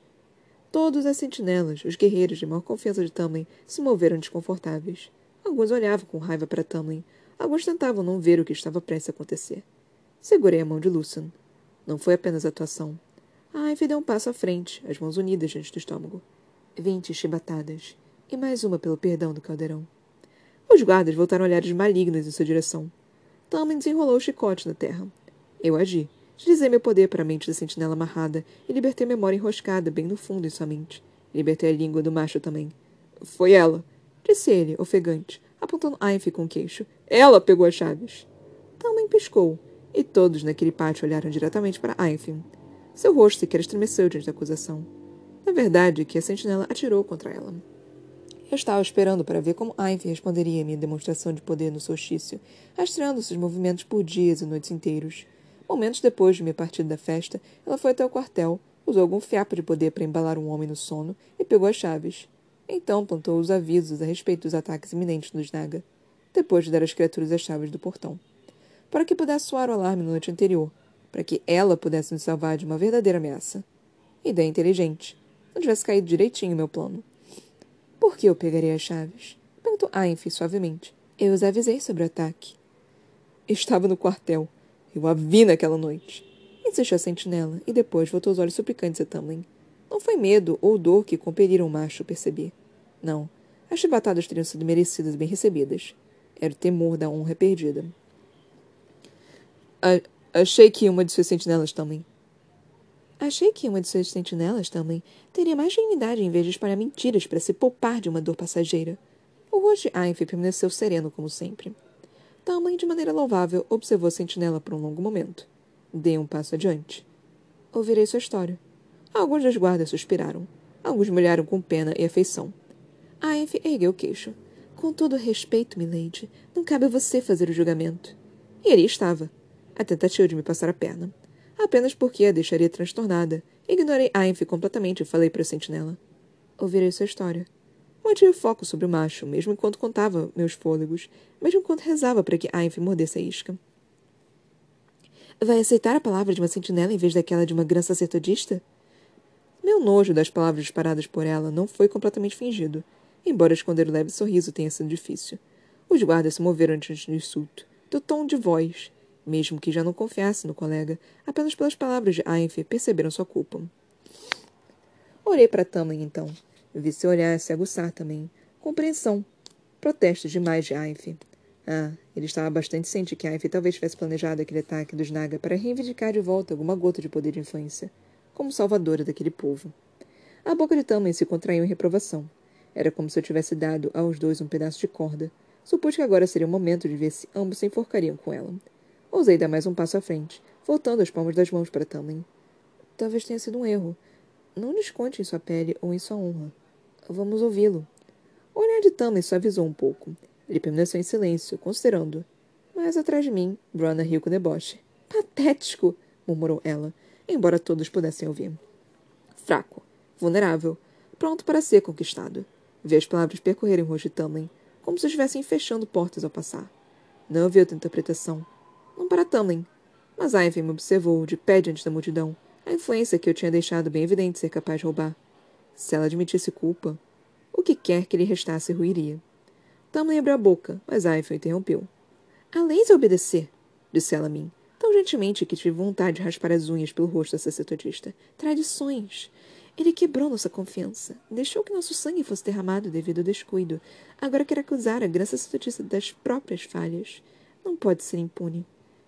Todos as sentinelas, os guerreiros de maior confiança de Tamlin, se moveram desconfortáveis. Alguns olhavam com raiva para Tamlin. Alguns tentavam não ver o que estava prestes a acontecer. Segurei a mão de Lucian. Não foi apenas atuação. A Ivy deu um passo à frente, as mãos unidas diante do estômago. Vinte chibatadas. E mais uma pelo perdão do caldeirão. Os guardas voltaram olhares malignos em sua direção. Tamlin desenrolou o chicote na terra. Eu agi. Utilizei meu poder para a mente da sentinela amarrada e libertei a memória enroscada bem no fundo em sua mente. Libertei a língua do macho também. Foi ela, disse ele, ofegante, apontando Ainf com o queixo. Ela pegou as chaves. Também piscou, e todos naquele pátio olharam diretamente para Ainf. Seu rosto sequer estremeceu diante da acusação. Na verdade, que a sentinela atirou contra ela. Eu estava esperando para ver como Ainf responderia à minha demonstração de poder no solstício, rastreando seus movimentos por dias e noites inteiros. Momentos depois de minha partida da festa, ela foi até o quartel, usou algum fiapo de poder para embalar um homem no sono e pegou as chaves. Então plantou os avisos a respeito dos ataques iminentes dos Naga, depois de dar às criaturas as chaves do portão. Para que pudesse soar o alarme na noite anterior, para que ela pudesse nos salvar de uma verdadeira ameaça. Ideia inteligente. Não tivesse caído direitinho meu plano. Por que eu pegaria as chaves? Perguntou Ainf suavemente. Eu os avisei sobre o ataque. Estava no quartel. Eu a vi naquela noite. Insistiu a sentinela, e depois voltou os olhos suplicantes a Tamlin. Não foi medo ou dor que compeliram o macho a perceber. Não. As chibatadas teriam sido merecidas e bem recebidas. Era o temor da honra perdida. A achei que uma de suas sentinelas também. Achei que uma de suas sentinelas também teria mais dignidade em vez de espalhar mentiras para se poupar de uma dor passageira. O rosto de Ainf permaneceu sereno como sempre. Talman, de maneira louvável, observou a sentinela por um longo momento. Dei um passo adiante. Ouvirei sua história. Alguns dos guardas suspiraram. Alguns me olharam com pena e afeição. Aenf ergueu o queixo. Com todo respeito, milady, não cabe a você fazer o julgamento. E ali estava. A tentativa de me passar a perna. Apenas porque a deixaria transtornada. Ignorei Ainf completamente e falei para a sentinela. Ouvirei sua história. Mantive foco sobre o macho, mesmo enquanto contava meus fôlegos, mesmo enquanto rezava para que Ainf mordesse a isca. Vai aceitar a palavra de uma sentinela em vez daquela de uma grã sacerdotista? Meu nojo das palavras disparadas por ela não foi completamente fingido, embora esconder o leve sorriso tenha sido difícil. Os guardas se moveram diante do insulto, do tom de voz, mesmo que já não confiasse no colega, apenas pelas palavras de Ainf perceberam sua culpa. Orei para Tamlin, então. Vi seu olhar se aguçar também. Compreensão. Protestos demais de Ainf. Ah, ele estava bastante ciente que Ainf talvez tivesse planejado aquele ataque dos Naga para reivindicar de volta alguma gota de poder de influência, como salvadora daquele povo. A boca de Tamlin se contraiu em reprovação. Era como se eu tivesse dado aos dois um pedaço de corda. Supus que agora seria o momento de ver se ambos se enforcariam com ela. Ousei dar mais um passo à frente, voltando as palmas das mãos para Tamlin. Talvez tenha sido um erro. Não lhes conte em sua pele ou em sua honra. Vamos ouvi-lo. O olhar de Tamlin suavizou um pouco. Ele permaneceu em silêncio, considerando. Mas atrás de mim, Brana riu com deboche. Patético! murmurou ela, embora todos pudessem ouvir. Fraco, vulnerável, pronto para ser conquistado. Vi as palavras percorrerem o rosto de Tamlin, como se estivessem fechando portas ao passar. Não havia outra interpretação. Não para Tamlin. Mas Ivan me observou, de pé diante da multidão, a influência que eu tinha deixado bem evidente ser capaz de roubar. Se ela admitisse culpa, o que quer que lhe restasse ruiria. Tamlin abriu a boca, mas Ivan interrompeu. A leis é obedecer, disse ela a mim, tão gentilmente que tive vontade de raspar as unhas pelo rosto da sacerdotista. Tradições. Ele quebrou nossa confiança. Deixou que nosso sangue fosse derramado devido ao descuido. Agora quer acusar a grande sacerdotista das próprias falhas. Não pode ser impune.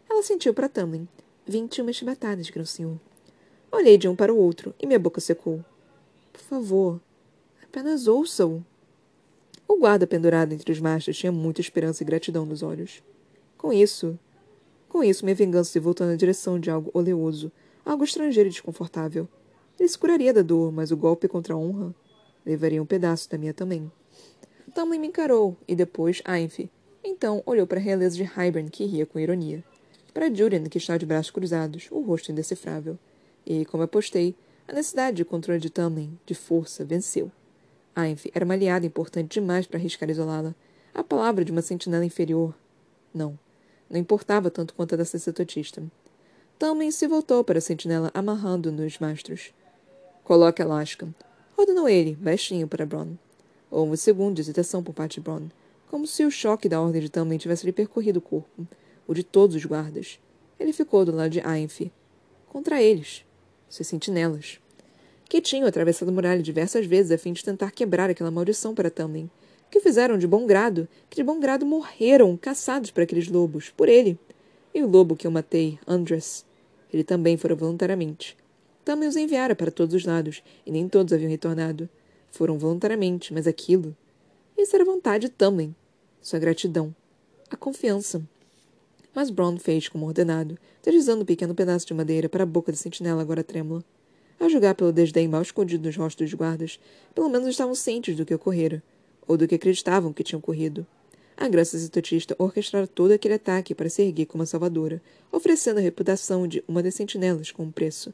Ela sentiu para Tamlin. Vinte e uma chibatadas, grão senhor. Olhei de um para o outro e minha boca secou. Por favor, apenas ouça-o. O guarda pendurado entre os machos tinha muita esperança e gratidão nos olhos. Com isso, com isso, minha vingança se voltou na direção de algo oleoso, algo estrangeiro e desconfortável. Ele se curaria da dor, mas o golpe contra a honra levaria um pedaço da minha também. Tamlin me encarou, e depois Ainf. Então olhou para a realeza de Hybern, que ria com ironia. Para Julian, que estava de braços cruzados, o rosto indecifrável. E, como apostei, a necessidade de controle de Tamlin, de força, venceu. Ainf era uma aliada importante demais para arriscar isolá-la. A palavra de uma sentinela inferior. Não. Não importava tanto quanto a da sacerdotista. Tamlin se voltou para a sentinela amarrando nos mastros. Coloque a lasca. Ordenou ele, baixinho para Bron. Houve um segundo de hesitação por parte de Bron, como se o choque da ordem de Tamlin tivesse lhe percorrido o corpo, o de todos os guardas. Ele ficou do lado de Ainf. Contra eles, seus sentinelas. Que tinham atravessado a muralha diversas vezes a fim de tentar quebrar aquela maldição para Tamlin que fizeram de bom grado, que de bom grado morreram, caçados por aqueles lobos, por ele. E o lobo que eu matei, Andres, ele também fora voluntariamente. Também os enviara para todos os lados, e nem todos haviam retornado. Foram voluntariamente, mas aquilo. Isso era vontade de Tamlin. Sua gratidão. A confiança. Mas Brown fez como ordenado, deslizando um pequeno pedaço de madeira para a boca da sentinela agora trêmula. A julgar pelo desdém mal escondido nos rostos dos guardas, pelo menos estavam cientes do que ocorrera ou do que acreditavam que tinha ocorrido. A Graça Zitotista orquestrara todo aquele ataque para se erguer como a salvadora, oferecendo a reputação de uma das sentinelas como preço.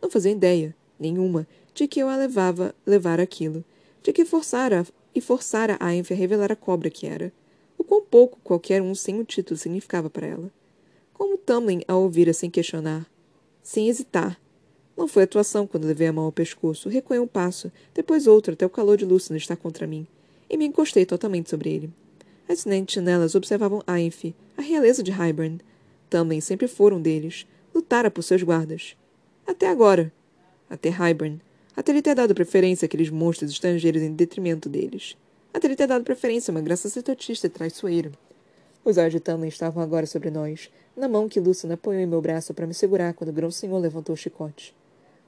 Não fazia ideia, nenhuma, de que eu a levava levar aquilo, de que forçara e forçara a Enfe a revelar a cobra que era. O quão pouco qualquer um sem o título significava para ela. Como Tamlin a ouvira sem questionar, sem hesitar. Não foi atuação quando levei a mão ao pescoço, recuei um passo, depois outro até o calor de Luciano estar contra mim e me encostei totalmente sobre ele. As sentinelas observavam Ainf, a realeza de Hybern. Também sempre foram deles. Lutara por seus guardas. Até agora. Até Hybern. Até ele ter dado preferência àqueles monstros estrangeiros em detrimento deles. Até ele ter dado preferência a uma graça sacerdotista e traiçoeira. Os olhos de Tamlin estavam agora sobre nós, na mão que Lucian apoiou em meu braço para me segurar quando o grão-senhor levantou o chicote.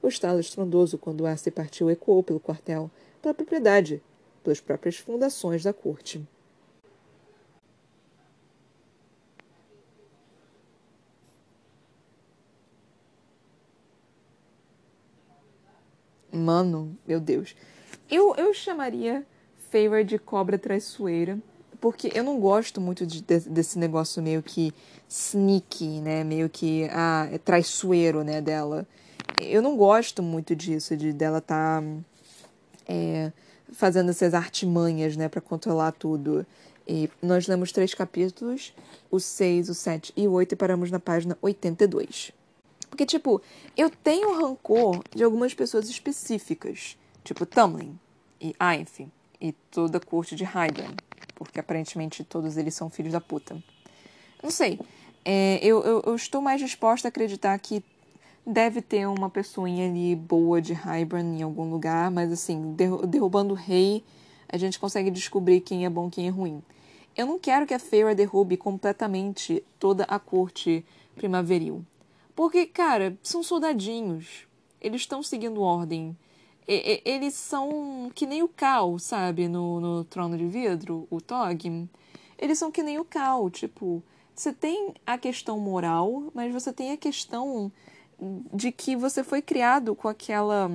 O estalo estrondoso quando o ar se partiu ecoou pelo quartel, pela propriedade, pelas próprias fundações da corte. Mano, meu Deus. Eu, eu chamaria Favor de cobra traiçoeira, porque eu não gosto muito de, de, desse negócio meio que sneaky, né? Meio que ah, é traiçoeiro, né, dela. Eu não gosto muito disso, de dela tá, é, fazendo essas artimanhas, né, para controlar tudo. E nós lemos três capítulos, o 6, o 7 e o 8, e paramos na página 82. Porque, tipo, eu tenho rancor de algumas pessoas específicas, tipo Tamlin e Ainf e toda a corte de Hyden, porque aparentemente todos eles são filhos da puta. Não sei, é, eu, eu, eu estou mais disposta a acreditar que Deve ter uma pessoinha ali boa de Hybern em algum lugar, mas assim, derrubando o rei, a gente consegue descobrir quem é bom e quem é ruim. Eu não quero que a Feyre derrube completamente toda a corte primaveril. Porque, cara, são soldadinhos. Eles estão seguindo ordem. eles são que nem o Cal, sabe? No, no Trono de Vidro, o Tog. Eles são que nem o Cal, tipo, você tem a questão moral, mas você tem a questão de que você foi criado com aquela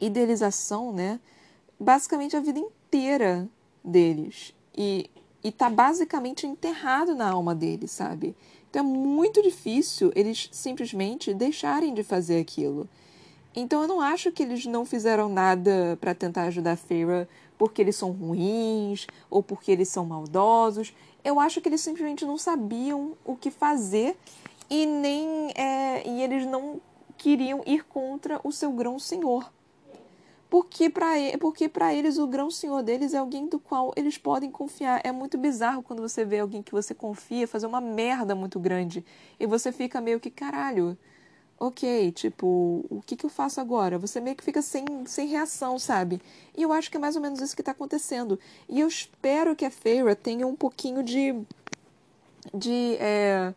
idealização, né? Basicamente a vida inteira deles. E, e tá basicamente enterrado na alma deles, sabe? Então é muito difícil eles simplesmente deixarem de fazer aquilo. Então eu não acho que eles não fizeram nada para tentar ajudar a Feira porque eles são ruins ou porque eles são maldosos. Eu acho que eles simplesmente não sabiam o que fazer e nem é, e eles não queriam ir contra o seu grão senhor. Porque para eles o grão senhor deles é alguém do qual eles podem confiar. É muito bizarro quando você vê alguém que você confia fazer uma merda muito grande e você fica meio que caralho ok, tipo, o que, que eu faço agora? Você meio que fica sem, sem reação, sabe? E eu acho que é mais ou menos isso que está acontecendo. E eu espero que a Feira tenha um pouquinho de, de é,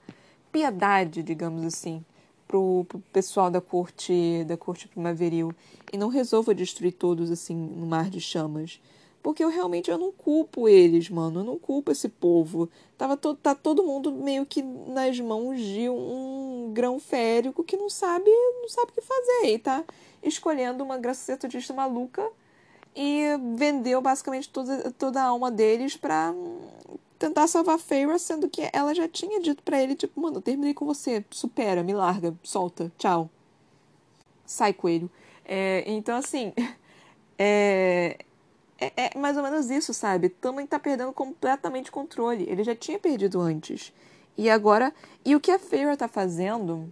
piedade, digamos assim, pro, pessoal da corte, da corte primaveril. E não resolva destruir todos, assim, no mar de chamas. Porque eu realmente eu não culpo eles, mano. Eu não culpo esse povo. Tava to tá todo mundo meio que nas mãos de um grão férico que não sabe, não sabe o que fazer. E tá escolhendo uma gracetudista maluca e vendeu basicamente toda, toda a alma deles pra tentar salvar Feyre, sendo que ela já tinha dito para ele, tipo, mano, terminei com você, supera, me larga, solta, tchau. Sai, coelho. É, então, assim, é, é, é, mais ou menos isso, sabe? Também tá perdendo completamente o controle. Ele já tinha perdido antes. E agora. E o que a Feyre tá fazendo,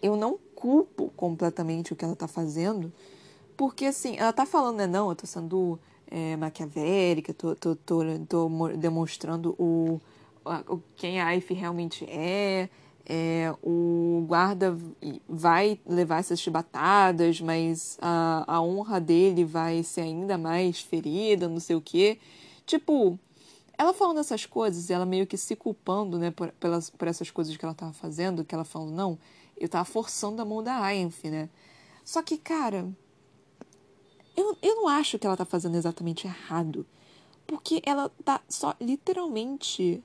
eu não culpo completamente o que ela tá fazendo. Porque, assim, ela tá falando, né? Não, eu tô sendo é, maquiavélica, tô, tô, tô, tô demonstrando o, o, quem a Ife realmente é é, o guarda vai levar essas chibatadas, mas a, a honra dele vai ser ainda mais ferida, não sei o quê. Tipo, ela falando essas coisas, ela meio que se culpando, né, por, pelas, por essas coisas que ela tava fazendo, que ela falando, não, eu tava forçando a mão da Ainf, né? Só que, cara, eu, eu não acho que ela tá fazendo exatamente errado. Porque ela tá só literalmente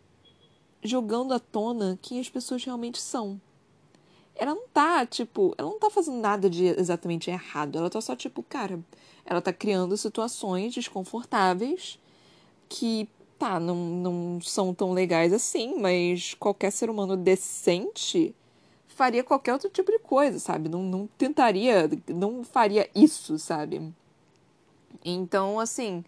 jogando à tona quem as pessoas realmente são. Ela não tá, tipo, ela não tá fazendo nada de exatamente errado. Ela tá só, tipo, cara, ela tá criando situações desconfortáveis que, tá, não, não são tão legais assim, mas qualquer ser humano decente faria qualquer outro tipo de coisa, sabe? Não, não tentaria, não faria isso, sabe? Então, assim,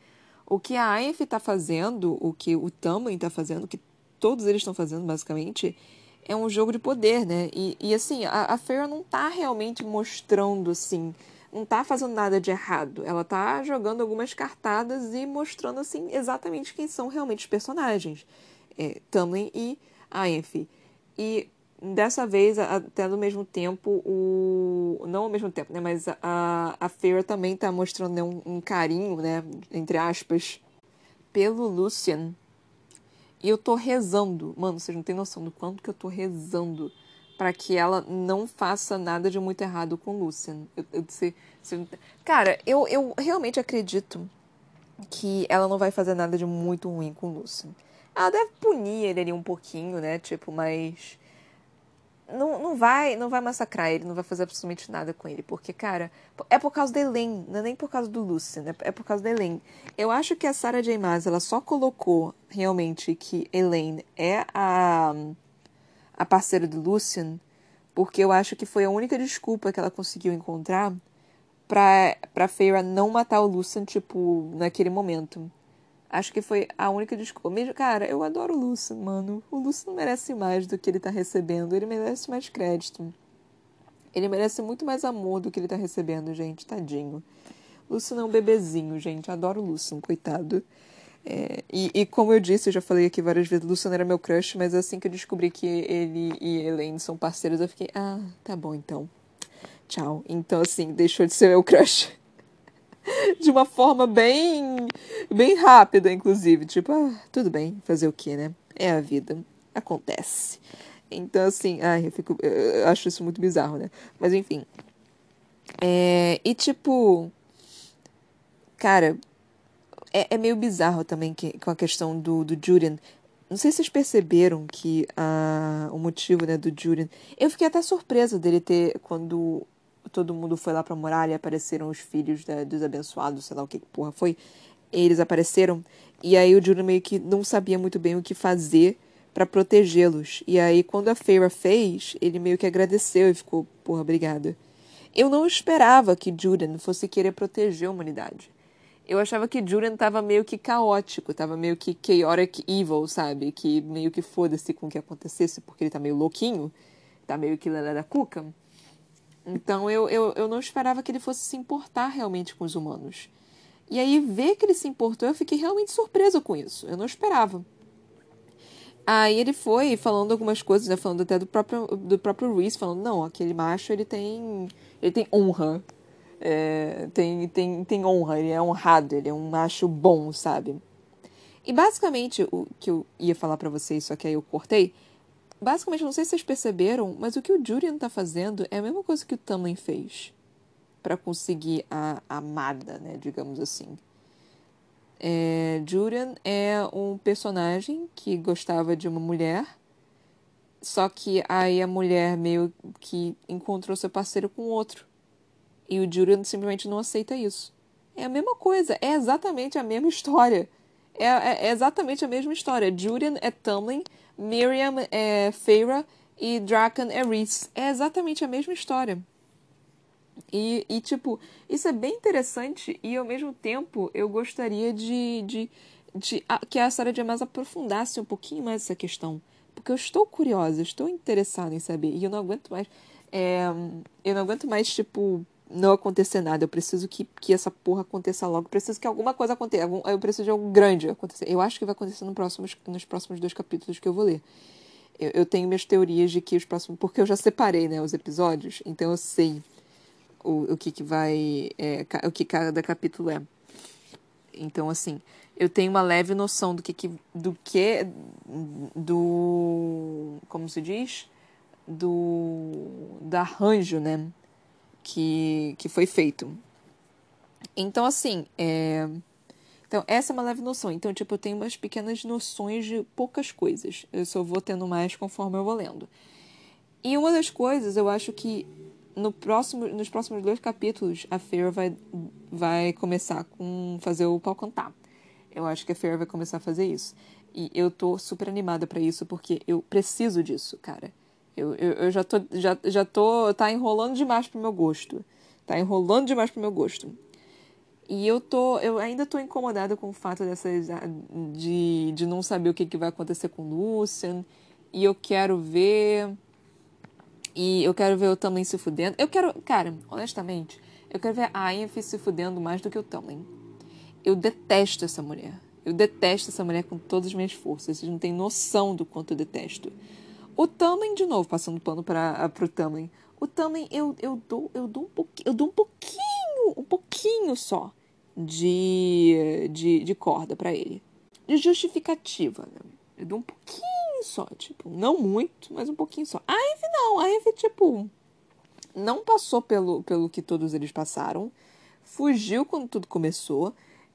o que a AF tá fazendo, o que o Tamlin tá fazendo, que todos eles estão fazendo, basicamente, é um jogo de poder, né? E, e assim, a, a Farrah não tá realmente mostrando, assim, não tá fazendo nada de errado. Ela tá jogando algumas cartadas e mostrando, assim, exatamente quem são realmente os personagens. É, Tamlin e a. E dessa vez, até no mesmo tempo, o. Não ao mesmo tempo, né? Mas a, a Farrah também tá mostrando né, um, um carinho, né? Entre aspas, pelo Lucian e eu tô rezando, mano, vocês não têm noção do quanto que eu tô rezando para que ela não faça nada de muito errado com o Lucian. Eu, eu, se, se, cara, eu, eu realmente acredito que ela não vai fazer nada de muito ruim com o Lucian. Ela deve punir ele ali um pouquinho, né? Tipo, mas não, não vai não vai massacrar ele, não vai fazer absolutamente nada com ele, porque, cara, é por causa da Elaine, não é nem por causa do Lucian, é, é por causa da Elaine. Eu acho que a Sarah J. Maas, ela só colocou realmente que Elaine é a, a parceira do Lucian, porque eu acho que foi a única desculpa que ela conseguiu encontrar pra, pra Feyre não matar o Lucian, tipo, naquele momento. Acho que foi a única desculpa. Mesmo, cara, eu adoro o Lúcio, mano. O Lúcio não merece mais do que ele tá recebendo. Ele merece mais crédito. Ele merece muito mais amor do que ele tá recebendo, gente. Tadinho. Lúcio não é um bebezinho, gente. Adoro o Lúcio, coitado. É, e, e, como eu disse, eu já falei aqui várias vezes, Lúcio era meu crush, mas assim que eu descobri que ele e Elaine são parceiros, eu fiquei, ah, tá bom então. Tchau. Então, assim, deixou de ser meu crush. de uma forma bem bem rápida, inclusive. Tipo, ah, tudo bem, fazer o que, né? É a vida. Acontece. Então, assim, ai, eu, fico, eu acho isso muito bizarro, né? Mas, enfim. É, e tipo. Cara, é, é, meio bizarro também que, com a questão do, do Julian. Não sei se vocês perceberam que a, o motivo né, do Julian. Eu fiquei até surpresa dele ter. Quando todo mundo foi lá pra muralha apareceram os filhos da, dos abençoados, sei lá o que porra foi. Eles apareceram. E aí o Julian meio que não sabia muito bem o que fazer para protegê-los. E aí, quando a Feira fez, ele meio que agradeceu e ficou, porra, obrigada. Eu não esperava que Julian fosse querer proteger a humanidade. Eu achava que Julian tava meio que caótico, tava meio que chaotic evil, sabe? Que meio que foda-se com o que acontecesse, porque ele tá meio louquinho, tá meio que lelé da cuca. Então eu, eu, eu não esperava que ele fosse se importar realmente com os humanos. E aí, ver que ele se importou, eu fiquei realmente surpresa com isso. Eu não esperava. Aí ele foi falando algumas coisas, né? Falando até do próprio, do próprio Reese, falando, não, aquele macho, ele tem. Ele tem honra. É, tem, tem, tem honra, ele é honrado, ele é um macho bom, sabe? E basicamente, o que eu ia falar para vocês, só que aí eu cortei. Basicamente, não sei se vocês perceberam, mas o que o Julian tá fazendo é a mesma coisa que o Tamlin fez para conseguir a amada, né? Digamos assim. É, Julian é um personagem que gostava de uma mulher, só que aí a mulher meio que encontrou seu parceiro com outro. E o Julian simplesmente não aceita isso. É a mesma coisa, é exatamente a mesma história. É, é, é exatamente a mesma história. Julian é Tamlin, Miriam é Feyre e Draken é Rhys. É exatamente a mesma história. E, e, tipo, isso é bem interessante e ao mesmo tempo eu gostaria de, de, de a, que a Sarah J. Maas aprofundasse um pouquinho mais essa questão. Porque eu estou curiosa, estou interessada em saber. E eu não aguento mais. É, eu não aguento mais, tipo, não acontecer nada. Eu preciso que, que essa porra aconteça logo. Eu preciso que alguma coisa aconteça. Eu preciso de algo grande acontecer. Eu acho que vai acontecer no próximos, nos próximos dois capítulos que eu vou ler. Eu, eu tenho minhas teorias de que os próximos. Porque eu já separei, né, os episódios. Então eu sei o, o que, que vai. É, o que cada capítulo é. Então, assim, eu tenho uma leve noção do que, que do que do como se diz do, do arranjo né que, que foi feito então assim é, então essa é uma leve noção então tipo eu tenho umas pequenas noções de poucas coisas eu só vou tendo mais conforme eu vou lendo e uma das coisas eu acho que no próximo, nos próximos dois capítulos, a Fear vai, vai começar com fazer o pau cantar. Eu acho que a Fear vai começar a fazer isso. E eu tô super animada para isso, porque eu preciso disso, cara. Eu, eu, eu, já tô. Já, já tô. Tá enrolando demais pro meu gosto. Tá enrolando demais pro meu gosto. E eu tô. Eu ainda tô incomodada com o fato dessas. De, de não saber o que, que vai acontecer com o Lucian. E eu quero ver e eu quero ver o Tamlin se fudendo. Eu quero, cara, honestamente, eu quero ver a Ainf se fudendo mais do que o Tamlin. Eu detesto essa mulher. Eu detesto essa mulher com todas as minhas forças. Vocês não têm noção do quanto eu detesto. O Tamlin, de novo, passando pano para o Tamlin. O Tamlin, eu, eu, dou, eu, dou um pouquinho, eu dou um pouquinho, um pouquinho só de, de, de corda para ele. De justificativa, né? Eu dou um pouquinho só, tipo, não muito, mas um pouquinho só. A Eve não, a Eve, tipo, não passou pelo, pelo que todos eles passaram, fugiu quando tudo começou,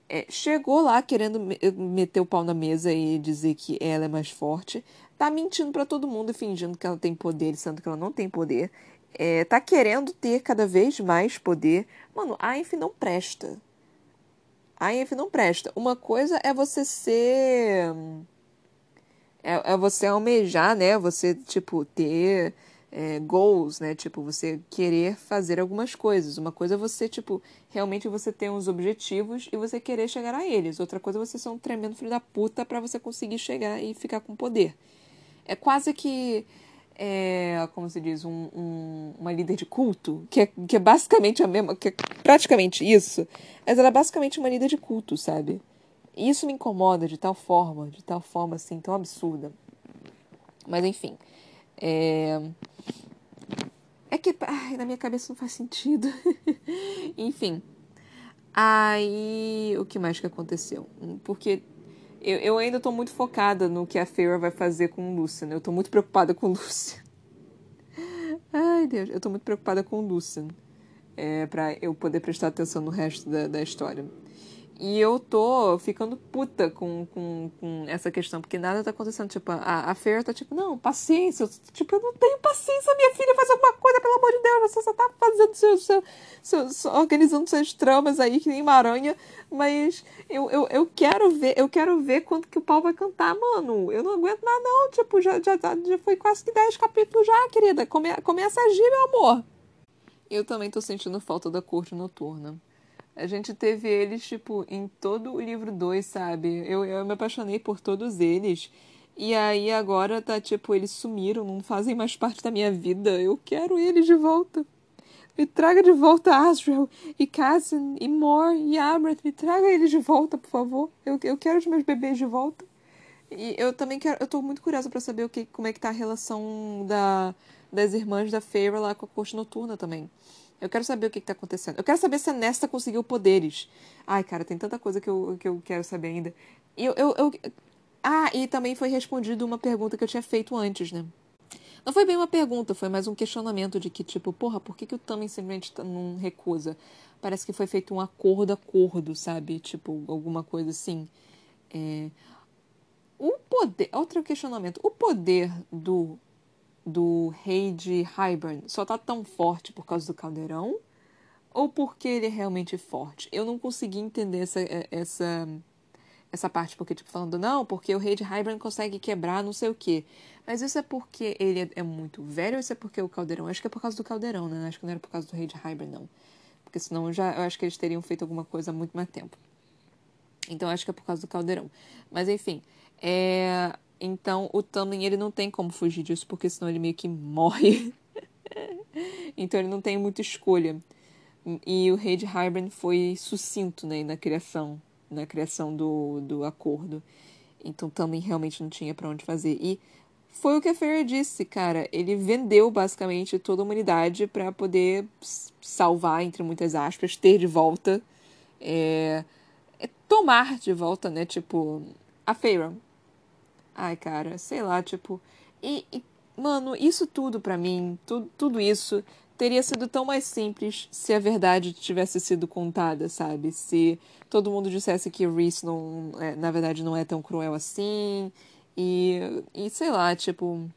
é, chegou lá querendo meter o pau na mesa e dizer que ela é mais forte, tá mentindo para todo mundo fingindo que ela tem poder, sendo que ela não tem poder, é, tá querendo ter cada vez mais poder. Mano, a Eve não presta. A Eve não presta. Uma coisa é você ser é, é você almejar, né? Você, tipo, ter é, goals, né? Tipo, você querer fazer algumas coisas. Uma coisa é você, tipo, realmente você ter uns objetivos e você querer chegar a eles. Outra coisa é você ser um tremendo filho da puta para você conseguir chegar e ficar com poder. É quase que. É, como se diz, um, um, uma líder de culto, que é, que é basicamente a mesma, que é praticamente isso, mas ela é basicamente uma líder de culto, sabe? E isso me incomoda de tal forma, de tal forma assim, tão absurda. Mas enfim. É, é que ai, na minha cabeça não faz sentido. enfim. Aí, o que mais que aconteceu? Porque eu, eu ainda tô muito focada no que a Feira vai fazer com Lucian. Eu tô muito preocupada com Lucian. Ai, Deus, eu tô muito preocupada com Lucian. é, para eu poder prestar atenção no resto da, da história. E eu tô ficando puta com, com, com essa questão, porque nada tá acontecendo. Tipo, a, a Fer tá tipo, não, paciência. Eu, tipo, eu não tenho paciência, minha filha, faz alguma coisa, pelo amor de Deus. Você só tá fazendo seu, seu, seu, seu organizando seus tramas aí, que nem uma aranha. Mas eu, eu, eu quero ver, eu quero ver quanto que o pau vai cantar, mano. Eu não aguento mais, não. Tipo, já, já, já foi quase que 10 capítulos já, querida. Come, começa a agir, meu amor. Eu também tô sentindo falta da corte noturna. A gente teve eles, tipo, em todo o livro 2, sabe? Eu, eu me apaixonei por todos eles. E aí agora tá, tipo, eles sumiram, não fazem mais parte da minha vida. Eu quero eles de volta. Me traga de volta Asriel e Cassian e Mor e Amrit. Me traga eles de volta, por favor. Eu, eu quero os meus bebês de volta. E eu também quero. Eu tô muito curiosa para saber o que, como é que tá a relação da, das irmãs da Feyre lá com a corte noturna também. Eu quero saber o que, está acontecendo. Eu quero saber se a Nesta conseguiu poderes. Ai, cara, tem tanta coisa que eu, que eu quero saber ainda. E eu, eu, eu... Ah, e também foi respondido uma pergunta que eu tinha feito antes, né? Não foi bem uma pergunta, foi mais um questionamento de que, tipo, porra, por que, que o Tamen simplesmente tá, não recusa? Parece que foi feito um acordo acordo, sabe? Tipo, alguma coisa assim. É... O poder. Outro questionamento. O poder do do rei de Hybern só tá tão forte por causa do caldeirão? Ou porque ele é realmente forte? Eu não consegui entender essa, essa, essa parte, porque, tipo, falando, não, porque o rei de Hybern consegue quebrar não sei o quê. Mas isso é porque ele é, é muito velho ou isso é porque o caldeirão? acho que é por causa do caldeirão, né? Acho que não era por causa do rei de Hybern, não. Porque senão eu já, eu acho que eles teriam feito alguma coisa há muito mais tempo. Então acho que é por causa do caldeirão. Mas enfim, é, então o Tamlin ele não tem como fugir disso, porque senão ele meio que morre. então ele não tem muita escolha. E o rei de Hybern foi sucinto né, na criação, na criação do, do acordo. Então Tamlin realmente não tinha para onde fazer. E foi o que a Feyre disse, cara. Ele vendeu basicamente toda a humanidade para poder salvar, entre muitas aspas, ter de volta, é, é, tomar de volta, né? Tipo, a Feyre Ai, cara, sei lá, tipo. E, e mano, isso tudo para mim, tu, tudo isso teria sido tão mais simples se a verdade tivesse sido contada, sabe? Se todo mundo dissesse que Reese não, é, na verdade não é tão cruel assim. E, e sei lá, tipo.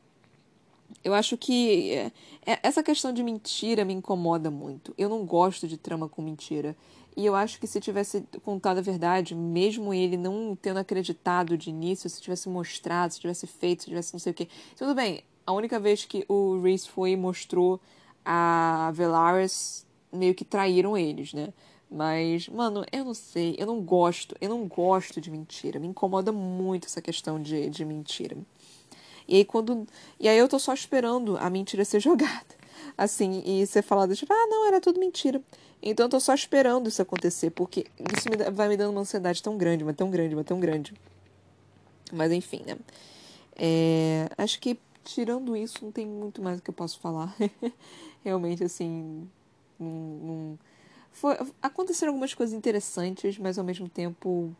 Eu acho que é, é, essa questão de mentira me incomoda muito. Eu não gosto de trama com mentira. E eu acho que se tivesse contado a verdade, mesmo ele não tendo acreditado de início, se tivesse mostrado, se tivesse feito, se tivesse não sei o quê. Tudo bem, a única vez que o Reese foi e mostrou a Velaris, meio que traíram eles, né? Mas, mano, eu não sei, eu não gosto, eu não gosto de mentira. Me incomoda muito essa questão de, de mentira. E aí quando. E aí eu tô só esperando a mentira ser jogada. Assim, e ser falado, tipo, ah, não, era tudo mentira. Então eu tô só esperando isso acontecer, porque isso me, vai me dando uma ansiedade tão grande, mas tão grande, mas tão grande. Mas enfim, né? É, acho que tirando isso, não tem muito mais o que eu posso falar. Realmente, assim. Foi, aconteceram algumas coisas interessantes, mas ao mesmo tempo,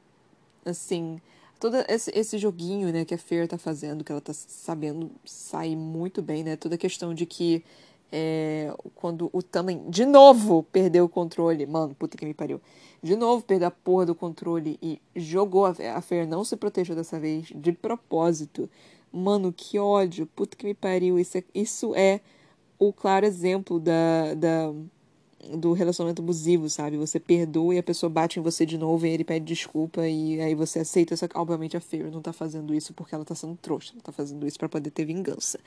assim. Todo esse, esse joguinho né, que a Fear tá fazendo, que ela tá sabendo sair muito bem, né? Toda a questão de que é, quando o Tamen de novo perdeu o controle. Mano, puta que me pariu. De novo perdeu a porra do controle e jogou. A, a Fer não se protegeu dessa vez de propósito. Mano, que ódio. Puta que me pariu. Isso é, isso é o claro exemplo da, da do relacionamento abusivo, sabe? Você perdoa e a pessoa bate em você de novo e ele pede desculpa e aí você aceita. Só que, obviamente, a Fear não tá fazendo isso porque ela tá sendo trouxa. Ela tá fazendo isso para poder ter vingança.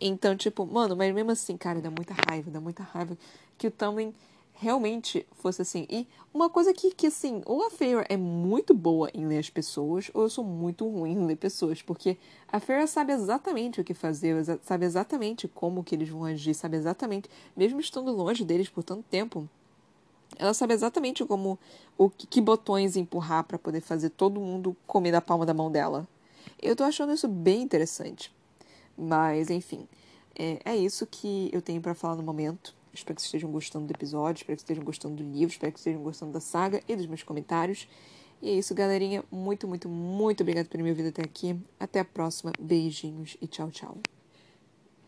Então, tipo, mano, mas mesmo assim, cara, dá muita raiva, dá muita raiva que o Tamlin realmente fosse assim. E uma coisa que, que assim, ou a Feyre é muito boa em ler as pessoas, ou eu sou muito ruim em ler pessoas, porque a Feyre sabe exatamente o que fazer, sabe exatamente como que eles vão agir, sabe exatamente, mesmo estando longe deles por tanto tempo, ela sabe exatamente como o que botões empurrar para poder fazer todo mundo comer da palma da mão dela. Eu tô achando isso bem interessante. Mas, enfim, é, é isso que eu tenho para falar no momento. Espero que vocês estejam gostando do episódio, espero que vocês estejam gostando do livro, espero que vocês estejam gostando da saga e dos meus comentários. E é isso, galerinha. Muito, muito, muito obrigado por me ouvir até aqui. Até a próxima. Beijinhos e tchau, tchau.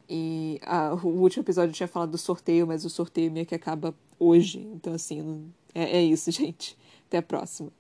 E ah, o último episódio tinha falado do sorteio, mas o sorteio meio que acaba hoje. Então, assim, é, é isso, gente. Até a próxima.